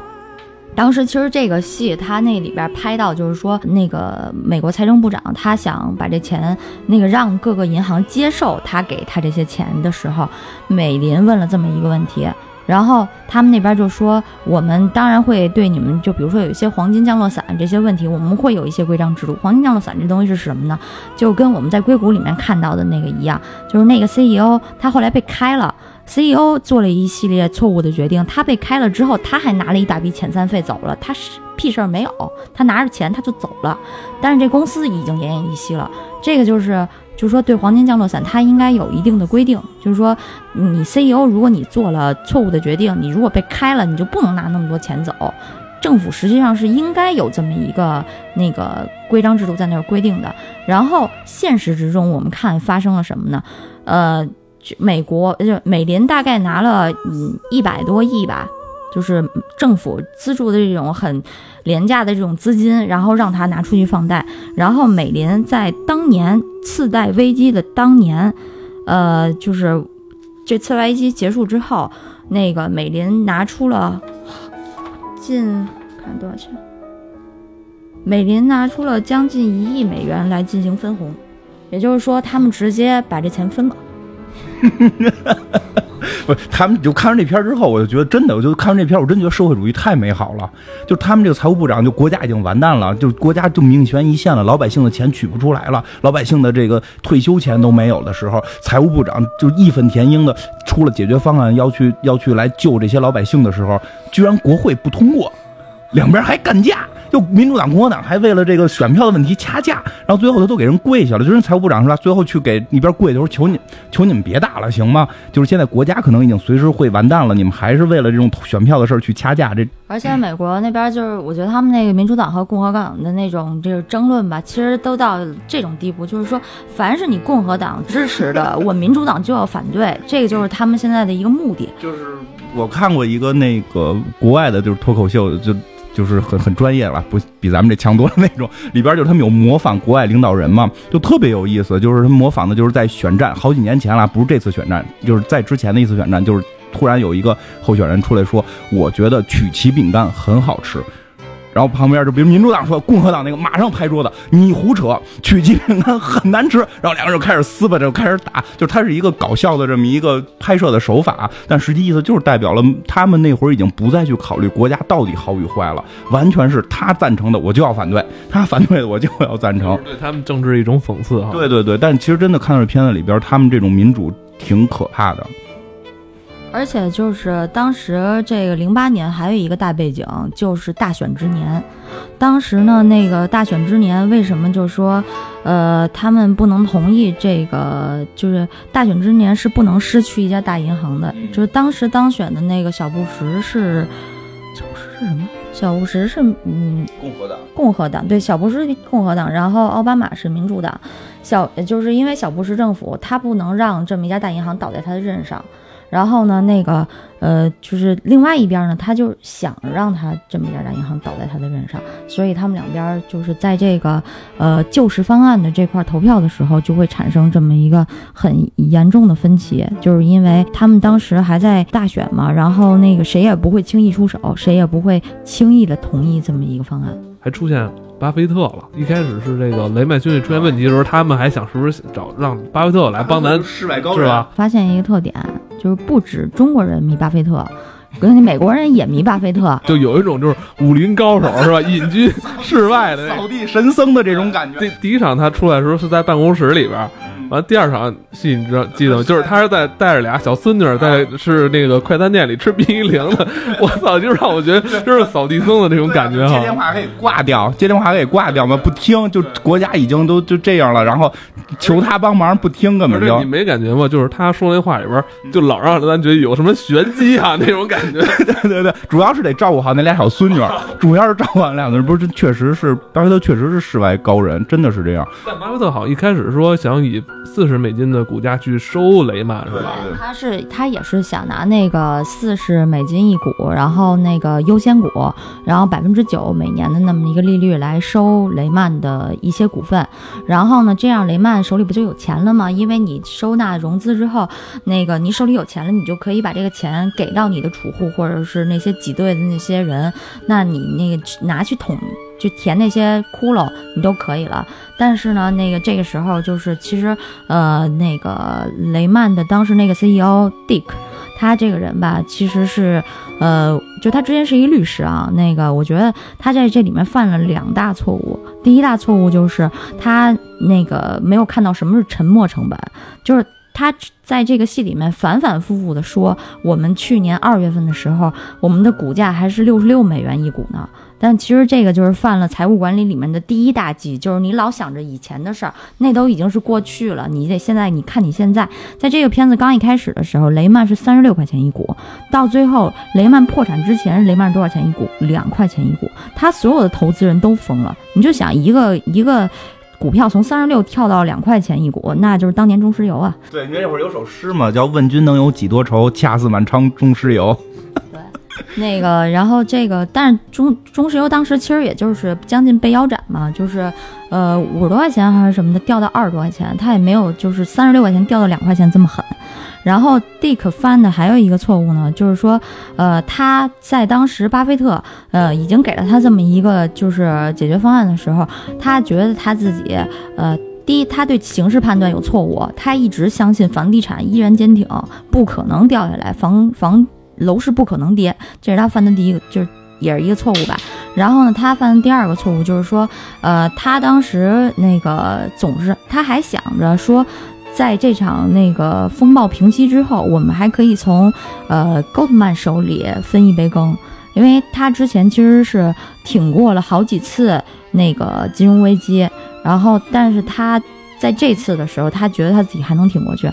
B: 当时其实这个戏他那里边拍到，就是说那个美国财政部长他想把这钱那个让各个银行接受他给他这些钱的时候，美林问了这么一个问题，然后他们那边就说，我们当然会对你们，就比如说有一些黄金降落伞这些问题，我们会有一些规章制度。黄金降落伞这东西是什么呢？就跟我们在硅谷里面看到的那个一样，就是那个 CEO 他后来被开了。CEO 做了一系列错误的决定，他被开了之后，他还拿了一大笔遣散费走了，他是屁事儿没有，他拿着钱他就走了，但是这公司已经奄奄一息了。这个就是，就是说对黄金降落伞它应该有一定的规定，就是说你 CEO 如果你做了错误的决定，你如果被开了，你就不能拿那么多钱走。政府实际上是应该有这么一个那个规章制度在那儿规定的。然后现实之中，我们看发生了什么呢？呃，美国就美林大概拿了嗯一百多亿吧，就是政府资助的这种很廉价的这种资金，然后让他拿出去放贷。然后美林在当年次贷危机的当年，呃，就是这次贷危机结束之后，那个美林拿出了近看多少钱？美林拿出了将近一亿美元来进行分红，也就是说，他们直接把这钱分了。[LAUGHS]
C: 不，他们就看完这片儿之后，我就觉得真的，我就看完这片儿，我真觉得社会主义太美好了。就他们这个财务部长，就国家已经完蛋了，就国家就命悬一线了，老百姓的钱取不出来了，老百姓的这个退休钱都没有的时候，财务部长就义愤填膺的出了解决方案，要去要去来救这些老百姓的时候，居然国会不通过，两边还干架。就民主党、共和党还为了这个选票的问题掐架，然后最后他都给人跪下了。就是财务部长是吧？最后去给一边跪的时候，求你，求你们别打了，行吗？就是现在国家可能已经随时会完蛋了，你们还是为了这种选票的事儿去掐架，这 [LAUGHS]
B: 而且美国那边就是，我觉得他们那个民主党和共和党的那种这个争论吧，其实都到这种地步，就是说，凡是你共和党支持的，我民主党就要反对，这个就是他们现在的一个目的。
C: 就是我看过一个那个国外的，就是脱口秀，就就是很很专业了，不比咱们这强多了那种。里边就是他们有模仿国外领导人嘛，就特别有意思。就是他模仿的就是在选战好几年前了，不是这次选战，就是在之前的一次选战，就是突然有一个候选人出来说，我觉得曲奇饼干很好吃。然后旁边就比如民主党说，共和党那个马上拍桌子，你胡扯，曲奇饼干很难吃。然后两个人就开始撕吧，就，开始打，就是它是一个搞笑的这么一个拍摄的手法，但实际意思就是代表了他们那会儿已经不再去考虑国家到底好与坏了，完全是他赞成的我就要反对，他反对的我就要赞成。
A: 对他们政治一种讽刺哈。
C: 对对对，但其实真的看到这片子里边，他们这种民主挺可怕的。
B: 而且就是当时这个零八年还有一个大背景，就是大选之年。当时呢，那个大选之年，为什么就说，呃，他们不能同意这个？就是大选之年是不能失去一家大银行的。就是当时当选的那个小布什是，小布什是什么？小布什是嗯
C: 共和党
B: 共和党，对，小布什共和党，然后奥巴马是民主党。小就是因为小布什政府他不能让这么一家大银行倒在他的任上。然后呢，那个呃，就是另外一边呢，他就想让他这么一家大银行倒在他的任上，所以他们两边就是在这个呃救市方案的这块投票的时候，就会产生这么一个很严重的分歧，就是因为他们当时还在大选嘛，然后那个谁也不会轻易出手，谁也不会轻易的同意这么一个方案。
A: 还出现巴菲特了。一开始是这个雷曼兄弟出现问题的时候，他们还想是不是找让巴菲特来帮咱，
C: 世外高
A: 是吧？
B: 发现一个特点，就是不止中国人迷巴菲特，跟美国人也迷巴菲特。[LAUGHS]
A: 就有一种就是武林高手是吧？隐居 [LAUGHS] 世外的那
C: 扫地神僧的这种感觉。
A: 第第一场他出来的时候是在办公室里边，完第二场戏你知道记得吗？就是他是在带着俩小孙女在是那个快餐店里吃冰激凌的，[LAUGHS] 我操，就让我觉得就是扫地僧的那种感觉
C: 接电话可以挂掉，接电话可以挂掉嘛，不听，就国家已经都就这样了，然后求他帮忙不听，根本就
A: 你没感觉吗？就是他说那话里边，就老让咱觉得有什么玄机啊那种感觉。
C: 对 [LAUGHS] 对对，主要是得照顾好那俩小孙女儿，主要是照顾好那两个人，不是，确实是巴菲特确实是世外高人，真的是这样。
A: 但巴菲特好像一开始说想以四十美金的股价去收雷曼，是吧？
C: 对
B: 他是他也是想拿那个四十美金一股，然后那个优先股，然后百分之九每年的那么一个利率来收雷曼的一些股份，然后呢，这样雷曼手里不就有钱了吗？因为你收纳融资之后，那个你手里有钱了，你就可以把这个钱给到你的储户或者是那些挤兑的那些人，那你那个拿去捅。就填那些窟窿，你都可以了。但是呢，那个这个时候就是，其实呃，那个雷曼的当时那个 CEO Dick，他这个人吧，其实是呃，就他之前是一律师啊。那个我觉得他在这里面犯了两大错误。第一大错误就是他那个没有看到什么是沉没成本，就是他在这个戏里面反反复复的说，我们去年二月份的时候，我们的股价还是六十六美元一股呢。但其实这个就是犯了财务管理里面的第一大忌，就是你老想着以前的事儿，那都已经是过去了。你得现在，你看你现在，在这个片子刚一开始的时候，雷曼是三十六块钱一股，到最后雷曼破产之前，雷曼多少钱一股？两块钱一股。他所有的投资人都疯了。你就想一个一个股票从三十六跳到两块钱一股，那就是当年中石油啊。
C: 对，因为那会儿有首诗嘛，叫“问君能有几多愁，恰似满仓中石油”。[LAUGHS] [LAUGHS]
B: 那个，然后这个，但是中中石油当时其实也就是将近被腰斩嘛，就是呃五十多块钱还是什么的掉到二十多块钱，它也没有就是三十六块钱掉到两块钱这么狠。然后 Dick 犯的还有一个错误呢，就是说呃他在当时巴菲特呃已经给了他这么一个就是解决方案的时候，他觉得他自己呃第一他对形势判断有错误，他一直相信房地产依然坚挺，不可能掉下来，房房。楼市不可能跌，这是他犯的第一个，就是也是一个错误吧。然后呢，他犯的第二个错误就是说，呃，他当时那个总是他还想着说，在这场那个风暴平息之后，我们还可以从呃 Goldman 手里分一杯羹，因为他之前其实是挺过了好几次那个金融危机，然后但是他在这次的时候，他觉得他自己还能挺过去。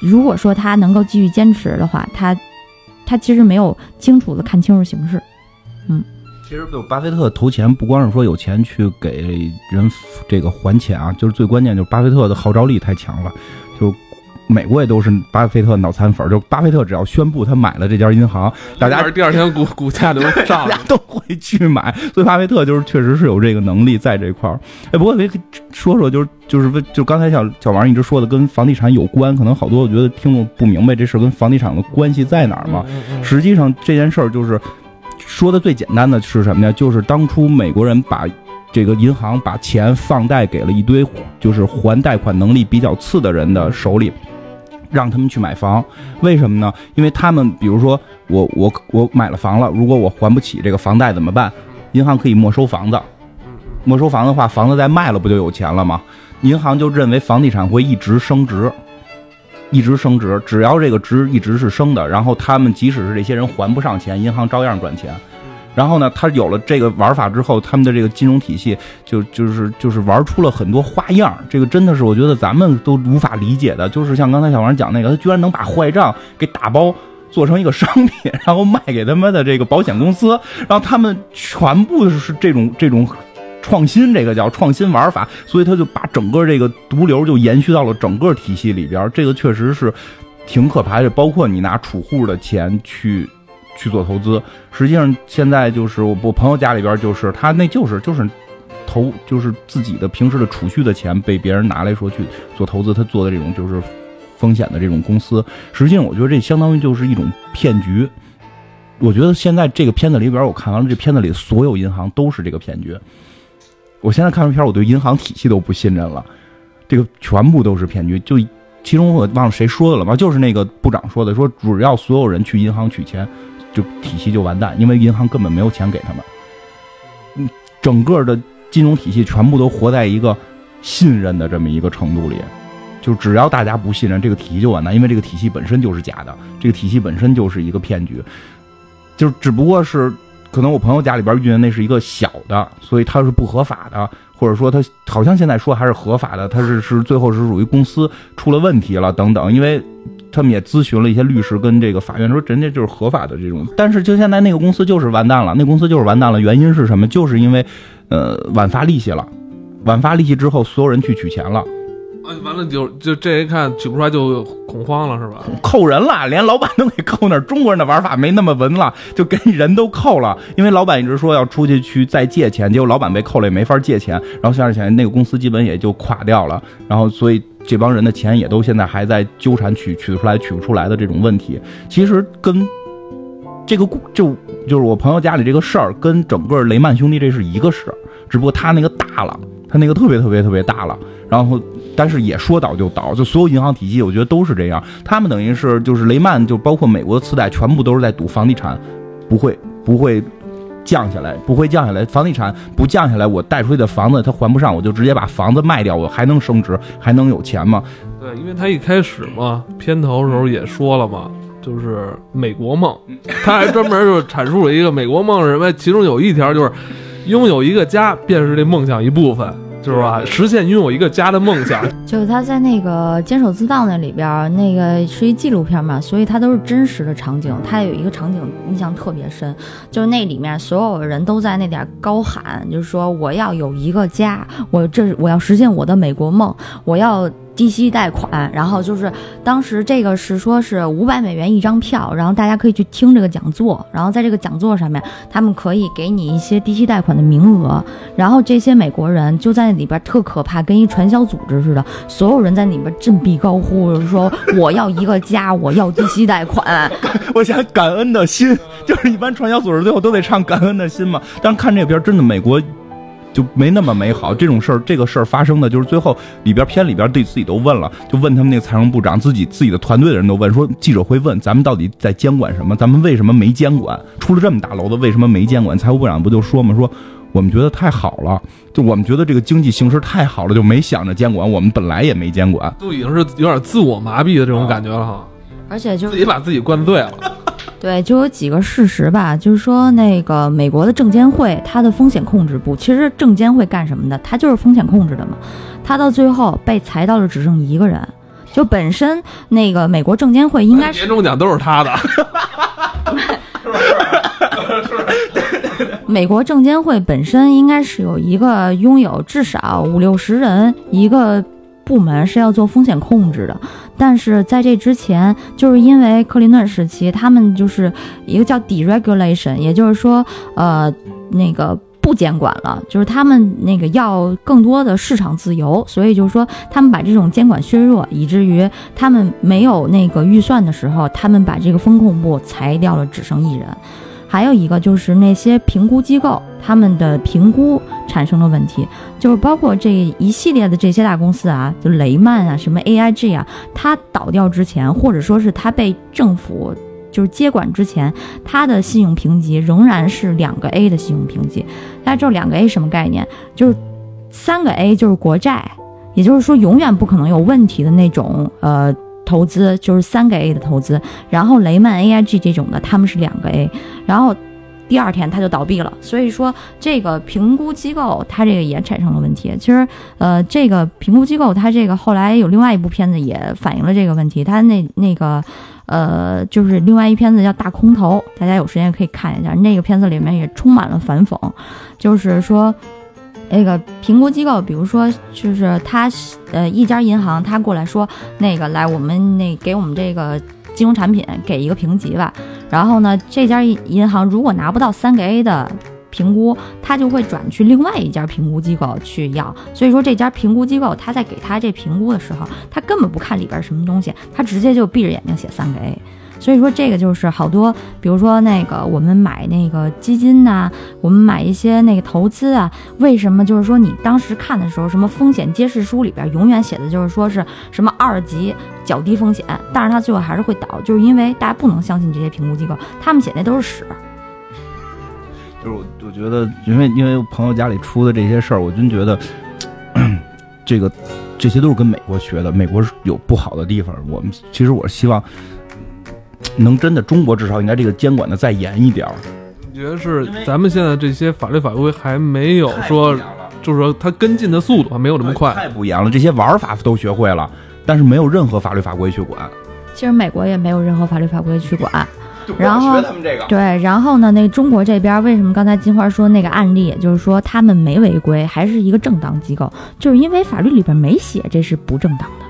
B: 如果说他能够继续坚持的话，他。他其实没有清楚的看清楚形势，嗯，
C: 其实就巴菲特投钱不光是说有钱去给人这个还钱啊，就是最关键就是巴菲特的号召力太强了，就美国也都是巴菲特脑残粉，就巴菲特只要宣布他买了这家银行，大家
A: 第二天股股价就上，[LAUGHS]
C: 大家都会去买，所以巴菲特就是确实是有这个能力在这块儿。哎，不过可以说说就是。就是问，就刚才小小王一直说的跟房地产有关，可能好多我觉得听众不明白这事跟房地产的关系在哪儿嘛。实际上这件事儿就是说的最简单的是什么呢？就是当初美国人把这个银行把钱放贷给了一堆就是还贷款能力比较次的人的手里，让他们去买房。为什么呢？因为他们比如说我我我买了房了，如果我还不起这个房贷怎么办？银行可以没收房子，没收房的话，房子再卖了不就有钱了吗？银行就认为房地产会一直升值，一直升值，只要这个值一直是升的，然后他们即使是这些人还不上钱，银行照样赚钱。然后呢，他有了这个玩法之后，他们的这个金融体系就就是就是玩出了很多花样。这个真的是我觉得咱们都无法理解的，就是像刚才小王讲那个，他居然能把坏账给打包做成一个商品，然后卖给他们的这个保险公司，然后他们全部是这种 [LAUGHS] 这种。创新这个叫创新玩法，所以他就把整个这个毒瘤就延续到了整个体系里边，这个确实是挺可怕的。包括你拿储户的钱去去做投资，实际上现在就是我我朋友家里边就是他那就是就是投就是自己的平时的储蓄的钱被别人拿来说去做投资，他做的这种就是风险的这种公司，实际上我觉得这相当于就是一种骗局。我觉得现在这个片子里边，我看完了这片子里所有银行都是这个骗局。我现在看完片，我对银行体系都不信任了，这个全部都是骗局。就其中我忘了谁说的了吧，就是那个部长说的，说只要所有人去银行取钱，就体系就完蛋，因为银行根本没有钱给他们。嗯，整个的金融体系全部都活在一个信任的这么一个程度里，就只要大家不信任，这个体系就完蛋，因为这个体系本身就是假的，这个体系本身就是一个骗局，就只不过是。可能我朋友家里边遇的那是一个小的，所以它是不合法的，或者说他好像现在说还是合法的，他是是最后是属于公司出了问题了等等，因为他们也咨询了一些律师跟这个法院说人家就是合法的这种，但是就现在那个公司就是完蛋了，那公司就是完蛋了，原因是什么？就是因为呃晚发利息了，晚发利息之后所有人去取钱了。
A: 啊完了就就这一看取不出来就恐慌了是吧？[LAUGHS]
C: 扣人了，连老板都给扣那儿。中国人的玩法没那么文了，就给人都扣了。因为老板一直说要出去去再借钱，结果老板被扣了也没法借钱，然后下着钱那个公司基本也就垮掉了。然后所以这帮人的钱也都现在还在纠缠取取出来取不出来的这种问题。其实跟这个就就是我朋友家里这个事儿跟整个雷曼兄弟这是一个事儿，只不过他那个大了，他那个特别特别特别大了，然后。但是也说倒就倒，就所有银行体系，我觉得都是这样。他们等于是就是雷曼，就包括美国的次贷，全部都是在赌房地产不会不会降下来，不会降下来。房地产不降下来，我贷出去的房子它还不上，我就直接把房子卖掉，我还能升值，还能有钱吗？
A: 对，因为他一开始嘛，片头时候也说了嘛，就是美国梦，他还专门就阐述了一个美国梦是什么，其中有一条就是拥有一个家便是这梦想一部分。就是吧？实现拥有一个家的梦想。[LAUGHS]
B: 就是他在那个《坚守自盗》那里边，那个是一纪录片嘛，所以它都是真实的场景。他有一个场景印象特别深，就是那里面所有人都在那点高喊，就是说我要有一个家，我这我要实现我的美国梦，我要。低息贷款，然后就是当时这个是说是五百美元一张票，然后大家可以去听这个讲座，然后在这个讲座上面，他们可以给你一些低息贷款的名额，然后这些美国人就在里边特可怕，跟一传销组织似的，所有人在里边振臂高呼，说我要一个家，我要低息贷款。[LAUGHS]
C: 我想感恩的心，[LAUGHS] 就是一般传销组织最后都得唱感恩的心嘛。但看这边真的美国。就没那么美好。这种事儿，这个事儿发生的就是最后里边片里边对自己都问了，就问他们那个财政部长，自己自己的团队的人都问说，记者会问咱们到底在监管什么？咱们为什么没监管？出了这么大娄子，为什么没监管？财务部长不就说嘛，说我们觉得太好了，就我们觉得这个经济形势太好了，就没想着监管。我们本来也没监管，
A: 都已经是有点自我麻痹的这种感觉了哈。
B: 而且就
A: 自己把自己灌醉了。
B: 对，就有几个事实吧，就是说那个美国的证监会，它的风险控制部，其实证监会干什么的？它就是风险控制的嘛。它到最后被裁到了只剩一个人，就本身那个美国证监会应该是 [LAUGHS]
A: 年终奖都是他的。[LAUGHS]
B: 美国证监会本身应该是有一个拥有至少五六十人一个。部门是要做风险控制的，但是在这之前，就是因为克林顿时期，他们就是一个叫 deregulation，也就是说，呃，那个不监管了，就是他们那个要更多的市场自由，所以就是说，他们把这种监管削弱，以至于他们没有那个预算的时候，他们把这个风控部裁掉了，只剩一人。还有一个就是那些评估机构，他们的评估产生了问题，就是包括这一系列的这些大公司啊，就雷曼啊，什么 AIG 啊，它倒掉之前，或者说是它被政府就是接管之前，它的信用评级仍然是两个 A 的信用评级。大家知道两个 A 什么概念？就是三个 A 就是国债，也就是说永远不可能有问题的那种呃。投资就是三个 A 的投资，然后雷曼 AIG 这种的他们是两个 A，然后第二天它就倒闭了。所以说这个评估机构它这个也产生了问题。其实呃，这个评估机构它这个后来有另外一部片子也反映了这个问题。它那那个呃，就是另外一片子叫《大空头》，大家有时间可以看一下。那个片子里面也充满了反讽，就是说。那个评估机构，比如说，就是他，呃，一家银行，他过来说，那个来，我们那给我们这个金融产品给一个评级吧。然后呢，这家银行如果拿不到三个 A 的评估，他就会转去另外一家评估机构去要。所以说，这家评估机构他在给他这评估的时候，他根本不看里边什么东西，他直接就闭着眼睛写三个 A。所以说，这个就是好多，比如说那个我们买那个基金呐，我们买一些那个投资啊，为什么就是说你当时看的时候，什么风险揭示书里边永远写的就是说是什么二级较低风险，但是它最后还是会倒，就是因为大家不能相信这些评估机构，他们写那都是屎。
C: 就是我我觉得，因为因为朋友家里出的这些事儿，我真觉得 [CLEARS THROAT] 这个这些都是跟美国学的，美国是有不好的地方。我们其实我是希望。能真的，中国至少应该这个监管的再严一点儿。
A: 你觉得是咱们现在这些法律法规还没有说，就是说它跟进的速度还没有这么快。
C: 太不严了，这些玩法都学会了，但是没有任何法律法规去管。
B: 其实美国也没有任何法律法规去管。然后
C: 他们这个
B: 对，然后呢，那中国这边为什么刚才金花说那个案例，也就是说他们没违规，还是一个正当机构，就是因为法律里边没写这是不正当的。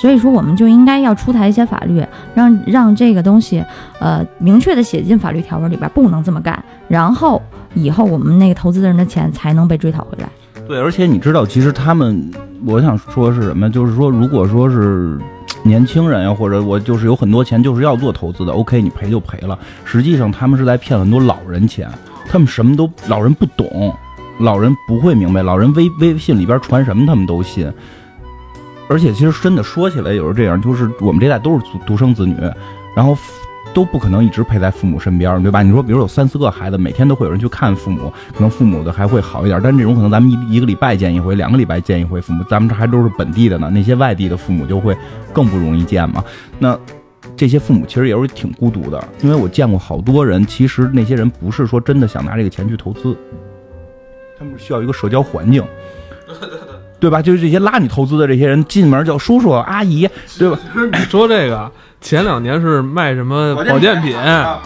B: 所以说，我们就应该要出台一些法律，让让这个东西，呃，明确的写进法律条文里边，不能这么干。然后以后我们那个投资人的钱才能被追讨回来。
C: 对，而且你知道，其实他们，我想说是什么？就是说，如果说是年轻人呀，或者我就是有很多钱，就是要做投资的，OK，你赔就赔了。实际上，他们是在骗很多老人钱，他们什么都老人不懂，老人不会明白，老人微微信里边传什么他们都信。而且其实真的说起来，有时候这样，就是我们这代都是独独生子女，然后都不可能一直陪在父母身边，对吧？你说，比如有三四个孩子，每天都会有人去看父母，可能父母的还会好一点。但这种可能咱们一一个礼拜见一回，两个礼拜见一回父母，咱们这还都是本地的呢，那些外地的父母就会更不容易见嘛。那这些父母其实也是挺孤独的，因为我见过好多人，其实那些人不是说真的想拿这个钱去投资，他们需要一个社交环境。[LAUGHS] 对吧？就是这些拉你投资的这些人，进门叫叔叔阿姨，对吧？
A: 你 [LAUGHS] 说这个。前两年是卖什么保健品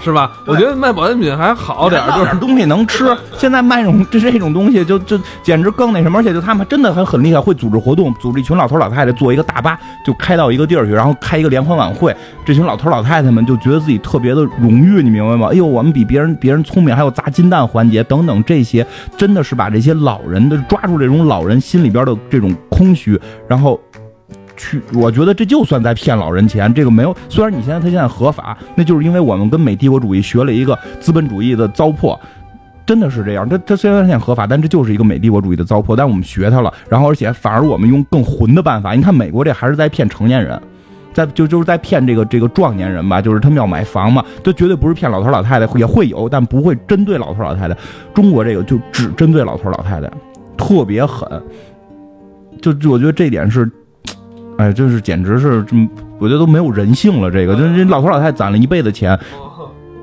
A: 是吧？我觉得卖保健品还好点儿，就是
C: 东西能吃。现在卖这种这这种东西，就就简直更那什么，而且就他们真的还很厉害，会组织活动，组织一群老头老太太坐一个大巴就开到一个地儿去，然后开一个联欢晚会。这群老头老太太们就觉得自己特别的荣誉，你明白吗？哎呦，我们比别人别人聪明，还有砸金蛋环节等等这些，真的是把这些老人的抓住这种老人心里边的这种空虚，然后。去，我觉得这就算在骗老人钱。这个没有，虽然你现在他现在合法，那就是因为我们跟美帝国主义学了一个资本主义的糟粕，真的是这样。他他虽然现在合法，但这就是一个美帝国主义的糟粕。但我们学他了，然后而且反而我们用更混的办法。你看美国这还是在骗成年人，在就就是在骗这个这个壮年人吧，就是他们要买房嘛，这绝对不是骗老头老太太，也会有，但不会针对老头老太太。中国这个就只针对老头老太太，特别狠。就就我觉得这点是。哎，就是简直是这么，我觉得都没有人性了。这个，就是老头老太太攒了一辈子钱，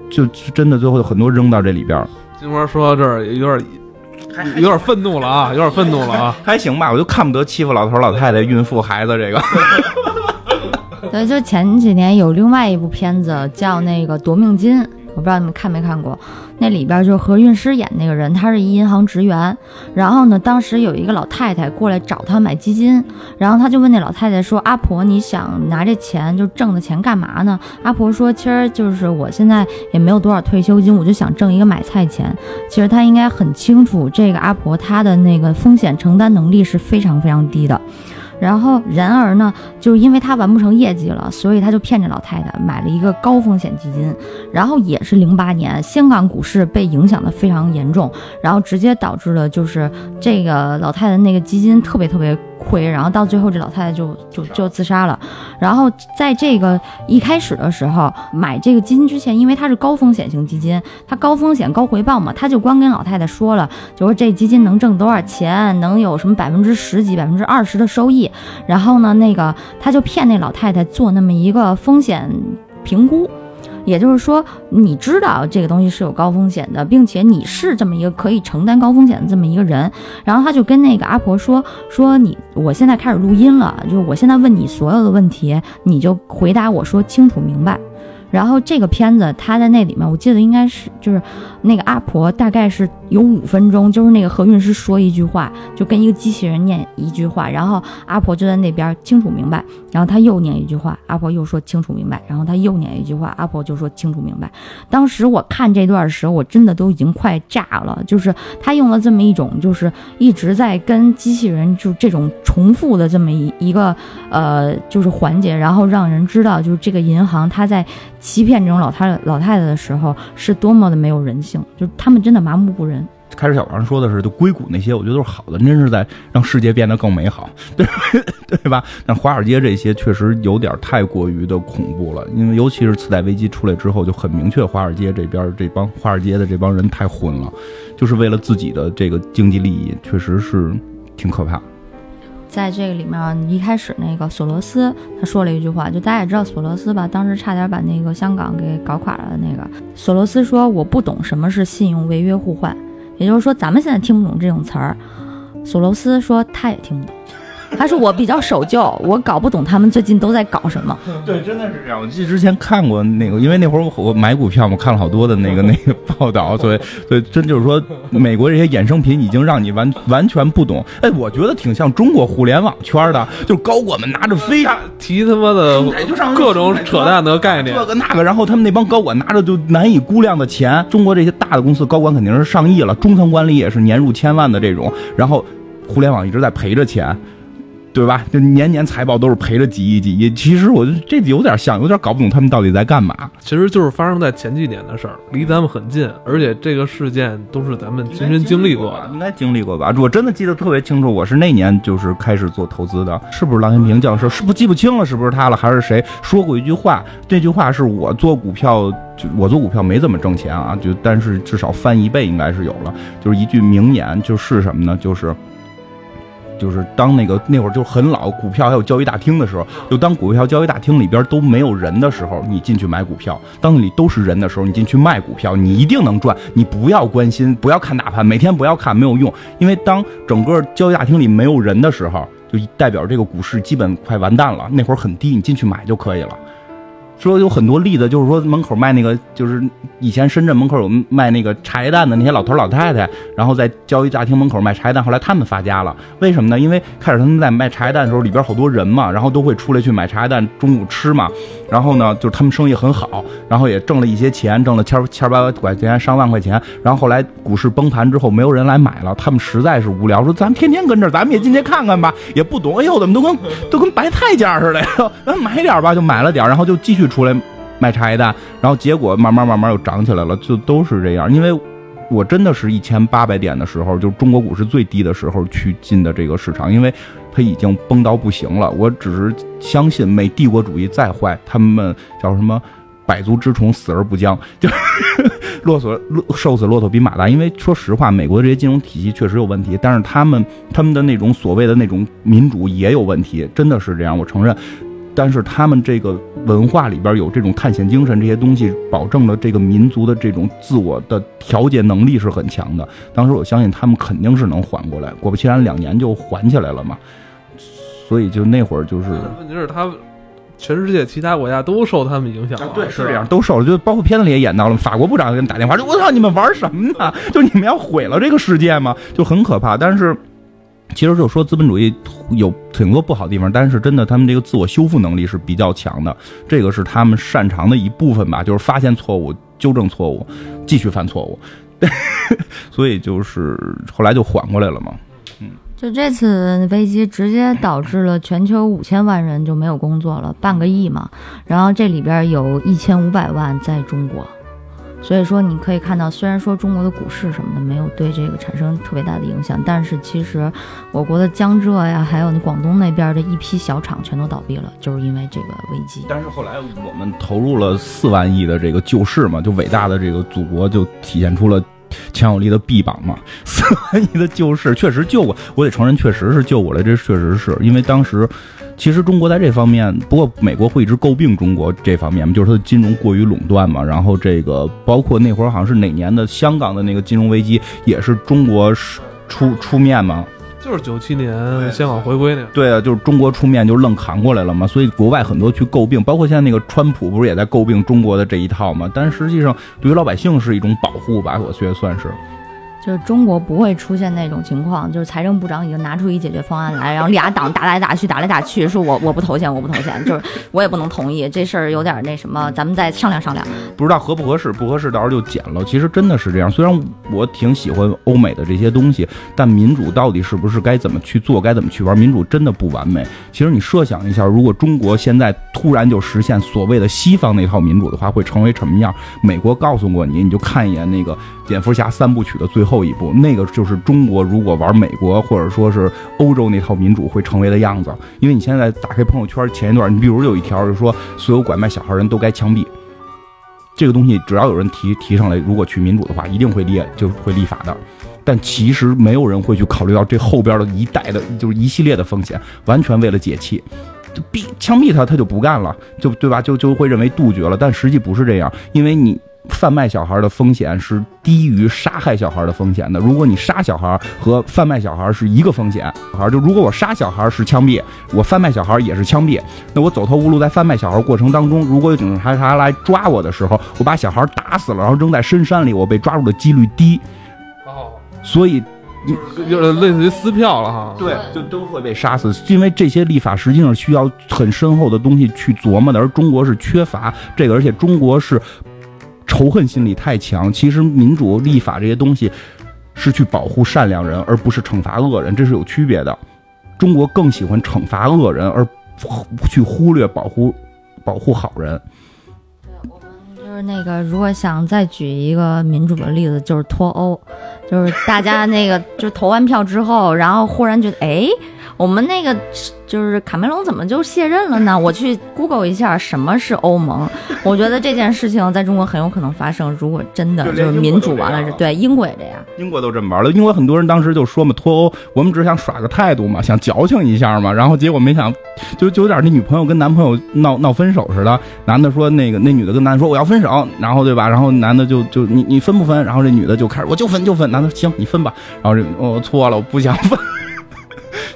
C: 就真的最后很多扔到这里边。
A: 金花说到这儿有点有点愤怒了啊，有点愤怒了啊。
C: 还行吧，我就看不得欺负老头老太太、孕妇、孩子这个。[LAUGHS]
B: 对，就前几年有另外一部片子叫那个《夺命金》。我不知道你们看没看过，那里边就是何韵诗演那个人，他是一银行职员。然后呢，当时有一个老太太过来找他买基金，然后他就问那老太太说：“阿婆，你想拿这钱就挣的钱干嘛呢？”阿婆说：“其实就是我现在也没有多少退休金，我就想挣一个买菜钱。”其实他应该很清楚，这个阿婆她的那个风险承担能力是非常非常低的。然后，然而呢，就是因为他完不成业绩了，所以他就骗这老太太买了一个高风险基金。然后也是零八年，香港股市被影响的非常严重，然后直接导致了就是这个老太太那个基金特别特别。亏，然后到最后这老太太就就就自杀了。然后在这个一开始的时候买这个基金之前，因为它是高风险型基金，它高风险高回报嘛，他就光跟老太太说了，就说这基金能挣多少钱，能有什么百分之十几、百分之二十的收益。然后呢，那个他就骗那老太太做那么一个风险评估。也就是说，你知道这个东西是有高风险的，并且你是这么一个可以承担高风险的这么一个人。然后他就跟那个阿婆说：“说你，我现在开始录音了，就是我现在问你所有的问题，你就回答我说清楚明白。”然后这个片子，他在那里面，我记得应该是就是那个阿婆，大概是有五分钟，就是那个何韵诗说一句话，就跟一个机器人念一句话，然后阿婆就在那边清楚明白，然后他又念一句话，阿婆又说清楚明白，然后他又念一句话，阿婆就说清楚明白。当时我看这段时候，我真的都已经快炸了，就是他用了这么一种，就是一直在跟机器人就这种重复的这么一一个呃，就是环节，然后让人知道就是这个银行它在。欺骗这种老太老太太的时候，是多么的没有人性，就他们真的麻木不仁。
C: 开始小王说的是，就硅谷那些，我觉得都是好的，真是在让世界变得更美好，[LAUGHS] 对对吧？但华尔街这些确实有点太过于的恐怖了，因为尤其是次贷危机出来之后，就很明确，华尔街这边这帮华尔街的这帮人太混了，就是为了自己的这个经济利益，确实是挺可怕。
B: 在这个里面，一开始那个索罗斯他说了一句话，就大家也知道索罗斯吧，当时差点把那个香港给搞垮了的那个。索罗斯说：“我不懂什么是信用违约互换，也就是说，咱们现在听不懂这种词儿。”索罗斯说他也听不懂。他说我比较守旧，我搞不懂他们最近都在搞什么。
C: 对，真的是这样。我记得之前看过那个，因为那会儿我买股票嘛，看了好多的那个 [LAUGHS] 那个报道，所以所以真就是说，美国这些衍生品已经让你完完全不懂。哎，我觉得挺像中国互联网圈的，就是高管们拿着飞
A: 提他妈的各种扯淡的概念，
C: 这个那个，然后他们那帮高管拿着就难以估量的钱。中国这些大的公司高管肯定是上亿了，中层管理也是年入千万的这种，然后互联网一直在赔着钱。对吧？就年年财报都是赔了几亿几亿。其实我这有点像，有点搞不懂他们到底在干嘛。
A: 其实就是发生在前几年的事儿，离咱们很近，而且这个事件都是咱们亲身经历过的。
C: 应该经历过吧？我真的记得特别清楚，我是那年就是开始做投资的，是不是郎咸平教授？是不记不清了，是不是他了？还是谁说过一句话？这句话是我做股票，就我做股票没怎么挣钱啊，就但是至少翻一倍应该是有了。就是一句名言，就是什么呢？就是。就是当那个那会儿就很老，股票还有交易大厅的时候，就当股票交易大厅里边都没有人的时候，你进去买股票；当那里都是人的时候，你进去卖股票，你一定能赚。你不要关心，不要看大盘，每天不要看没有用，因为当整个交易大厅里没有人的时候，就代表这个股市基本快完蛋了。那会儿很低，你进去买就可以了。说有很多例子，就是说门口卖那个，就是以前深圳门口有卖那个茶叶蛋的那些老头老太太，然后在交易大厅门口卖茶叶蛋，后来他们发家了。为什么呢？因为开始他们在卖茶叶蛋的时候，里边好多人嘛，然后都会出来去买茶叶蛋，中午吃嘛。然后呢，就是他们生意很好，然后也挣了一些钱，挣了千千八百块钱、上万块钱。然后后来股市崩盘之后，没有人来买了，他们实在是无聊，说咱们天天跟这儿，咱们也进去看看吧。也不懂，哎呦，怎么都跟都跟白菜价似的呀？咱买点吧，就买了点，然后就继续。出来卖茶叶蛋，然后结果慢慢慢慢又涨起来了，就都是这样。因为我真的是一千八百点的时候，就是中国股市最低的时候去进的这个市场，因为它已经崩到不行了。我只是相信，美帝国主义再坏，他们叫什么“百足之虫，死而不僵”，就是骆驼瘦死骆驼比马大。因为说实话，美国这些金融体系确实有问题，但是他们他们的那种所谓的那种民主也有问题，真的是这样，我承认。但是他们这个文化里边有这种探险精神，这些东西保证了这个民族的这种自我的调节能力是很强的。当时我相信他们肯定是能缓过来，果不其然，两年就缓起来了嘛。所以就那会儿就是，
A: 问题是他全世界其他国家都受他们影响，
C: 对，是这样，都受了。就包括片子里也演到了，法国部长给你打电话，就我操，你们玩什么呢？[LAUGHS] 就你们要毁了这个世界吗？就很可怕。但是。其实就说资本主义有挺多不好的地方，但是真的他们这个自我修复能力是比较强的，这个是他们擅长的一部分吧，就是发现错误、纠正错误、继续犯错误，[LAUGHS] 所以就是后来就缓过来了嘛。
B: 就这次危机直接导致了全球五千万人就没有工作了，半个亿嘛，然后这里边有一千五百万在中国。所以说，你可以看到，虽然说中国的股市什么的没有对这个产生特别大的影响，但是其实我国的江浙呀，还有那广东那边的一批小厂全都倒闭了，就是因为这个危机。
C: 但是后来我们投入了四万亿的这个救市嘛，就伟大的这个祖国就体现出了强有力的臂膀嘛。四万亿的救世确实救过，我得承认，确实是救过来，这确实是因为当时。其实中国在这方面，不过美国会一直诟病中国这方面嘛，就是它的金融过于垄断嘛。然后这个包括那会儿好像是哪年的香港的那个金融危机，也是中国出出面嘛。
A: 就是九七年香港回归那个。
C: 对啊，就是中国出面就愣扛过来了嘛。所以国外很多去诟病，包括现在那个川普不是也在诟病中国的这一套嘛？但实际上对于老百姓是一种保护吧，我觉得算是。
B: 就是中国不会出现那种情况，就是财政部长已经拿出一解决方案来，然后俩党打来打去，打来打去，说我我不投钱，我不投钱，就是我也不能同意这事儿，有点那什么，咱们再商量商量。
C: 不知道合不合适，不合适到时候就减了。其实真的是这样，虽然我挺喜欢欧美的这些东西，但民主到底是不是该怎么去做，该怎么去玩？民主真的不完美。其实你设想一下，如果中国现在突然就实现所谓的西方那套民主的话，会成为什么样？美国告诉过你，你就看一眼那个蝙蝠侠三部曲的最后。后一步，那个就是中国如果玩美国或者说是欧洲那套民主会成为的样子。因为你现在打开朋友圈，前一段你比如有一条就说所有拐卖小孩人都该枪毙，这个东西只要有人提提上来，如果去民主的话，一定会立就会立法的。但其实没有人会去考虑到这后边的一代的，就是一系列的风险，完全为了解气，就毙枪毙他，他就不干了，就对吧？就就会认为杜绝了，但实际不是这样，因为你。贩卖小孩的风险是低于杀害小孩的风险的。如果你杀小孩和贩卖小孩是一个风险，好，就如果我杀小孩是枪毙，我贩卖小孩也是枪毙。那我走投无路，在贩卖小孩过程当中，如果有警察察来抓我的时候，我把小孩打死了，然后扔在深山里，我被抓住的几率低。
A: 哦，
C: 所以
A: 有点类似于撕票了哈。
C: 对，就都会被杀死，因为这些立法实际上需要很深厚的东西去琢磨的，而中国是缺乏这个，而且中国是。仇恨心理太强，其实民主立法这些东西是去保护善良人，而不是惩罚恶人，这是有区别的。中国更喜欢惩罚恶人，而不去忽略保护保护好人。
B: 对我们就是那个，如果想再举一个民主的例子，就是脱欧，就是大家那个就投完票之后，然后忽然觉得，哎，我们那个就是卡梅隆怎么就卸任了呢？[LAUGHS] 我去 Google 一下什么是欧盟，我觉得这件事情在中国很有可能发生。如果真的就是民主完了，对英国也这样，
C: 英国都这么玩了。英国很多人当时就说嘛，脱欧，我们只是想耍个态度嘛，想矫情一下嘛，然后结果没想，就就有点那女朋友跟男朋友闹闹分手似的。男的说那个，那女的跟男的说我要分手，然后对吧？然后男的就就你你分不分？然后这女的就开始我就分就分，男的行你分吧。然后这我错了，我不想分。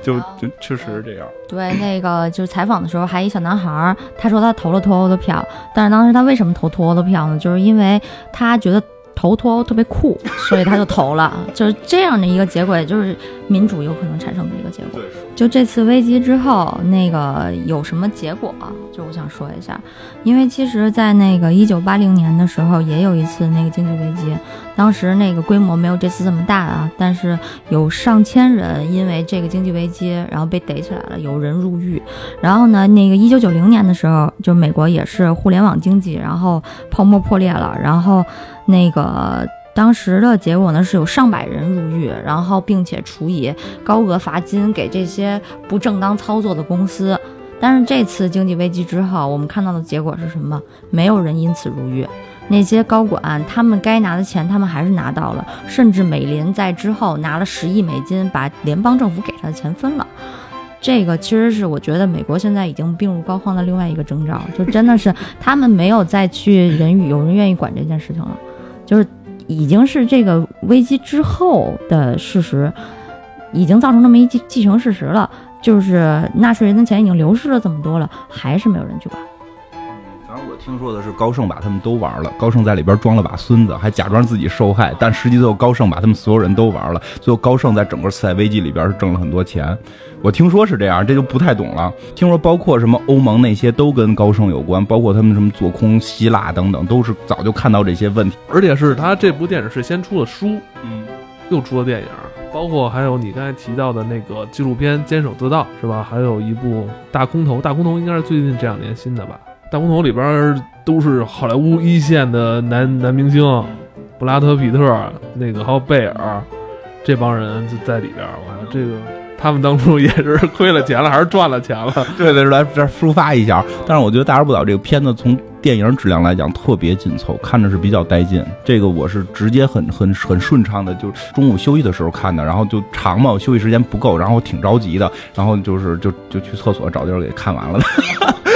C: 就就确实是这样。
B: 对，那个就是采访的时候，还一小男孩，他说他投了脱欧的票，但是当时他为什么投脱欧的票呢？就是因为他觉得投脱欧特别酷，[LAUGHS] 所以他就投了。就是这样的一个结果，也就是民主有可能产生的一个结果。就这次危机之后，那个有什么结果？就我想说一下，因为其实，在那个一九八零年的时候，也有一次那个经济危机，当时那个规模没有这次这么大啊，但是有上千人因为这个经济危机，然后被逮起来了，有人入狱。然后呢，那个一九九零年的时候，就美国也是互联网经济，然后泡沫破裂了，然后那个。当时的结果呢，是有上百人入狱，然后并且处以高额罚金给这些不正当操作的公司。但是这次经济危机之后，我们看到的结果是什么？没有人因此入狱，那些高管他们该拿的钱他们还是拿到了，甚至美林在之后拿了十亿美金，把联邦政府给他的钱分了。这个其实是我觉得美国现在已经病入膏肓的另外一个征兆，就真的是他们没有再去人与有人愿意管这件事情了，就是。已经是这个危机之后的事实，已经造成那么一既既成事实了。就是纳税人的钱已经流失了这么多了，还是没有人去管。
C: 听说的是高盛把他们都玩了，高盛在里边装了把孙子，还假装自己受害，但实际最后高盛把他们所有人都玩了。最后高盛在整个次贷危机里边是挣了很多钱。我听说是这样，这就不太懂了。听说包括什么欧盟那些都跟高盛有关，包括他们什么做空希腊等等，都是早就看到这些问题。
A: 而且是他这部电影是先出了书，
C: 嗯，
A: 又出了电影，包括还有你刚才提到的那个纪录片《坚守自盗》，是吧？还有一部《大空头》，《大空头》应该是最近这两年新的吧？《大空头》里边都是好莱坞一线的男男明星，布拉德·皮特，那个还有贝尔，这帮人就在里边。我这个。他们当初也是亏了钱了，还是赚了钱了？
C: 对对，来这抒发一下。但是我觉得《大而不倒》这个片子从电影质量来讲特别紧凑，看着是比较带劲。这个我是直接很很很顺畅的，就中午休息的时候看的，然后就长嘛，休息时间不够，然后挺着急的，然后就是就就去厕所找地儿给看完了。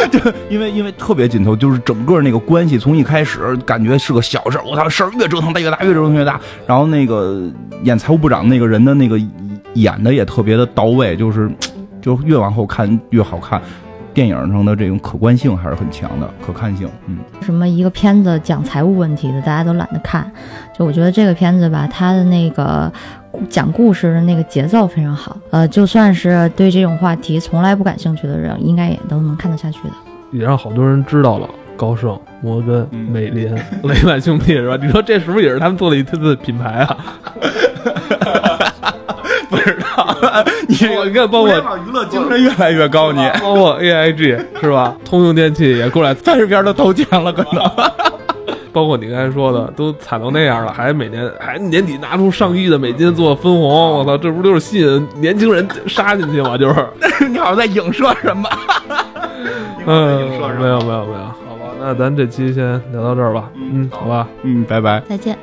C: [LAUGHS] 对因为因为特别紧凑，就是整个那个关系从一开始感觉是个小事儿，我操，事儿越折腾越大，越折腾越大。然后那个演财务部长那个人的那个。演的也特别的到位，就是，就越往后看越好看，电影上的这种可观性还是很强的，可看性。嗯，
B: 什么一个片子讲财务问题的，大家都懒得看。就我觉得这个片子吧，它的那个讲故事的那个节奏非常好。呃，就算是对这种话题从来不感兴趣的人，应该也都能看得下去的。
A: 也让好多人知道了高盛、摩根、美林、雷曼兄弟是吧？你说这是不是也是他们做了一次品牌啊？[LAUGHS] [LAUGHS]
C: 不知道，[LAUGHS] 你
A: 你看，包括
C: 娱乐精神越来越高，你
A: 包括 AIG 是吧？通用电器也过来
C: 三十边都投钱了，可能。[LAUGHS]
A: 包括你刚才说的，都惨到那样了，还每年还年底拿出上亿的美金做分红，我操，这不就是吸引年轻人杀进去吗？就是，
C: 你好像在影射什么？
A: 嗯，没有没有没有，好吧，那咱这期先聊到这儿吧。嗯，好吧，
C: 嗯，拜拜，
B: 再见。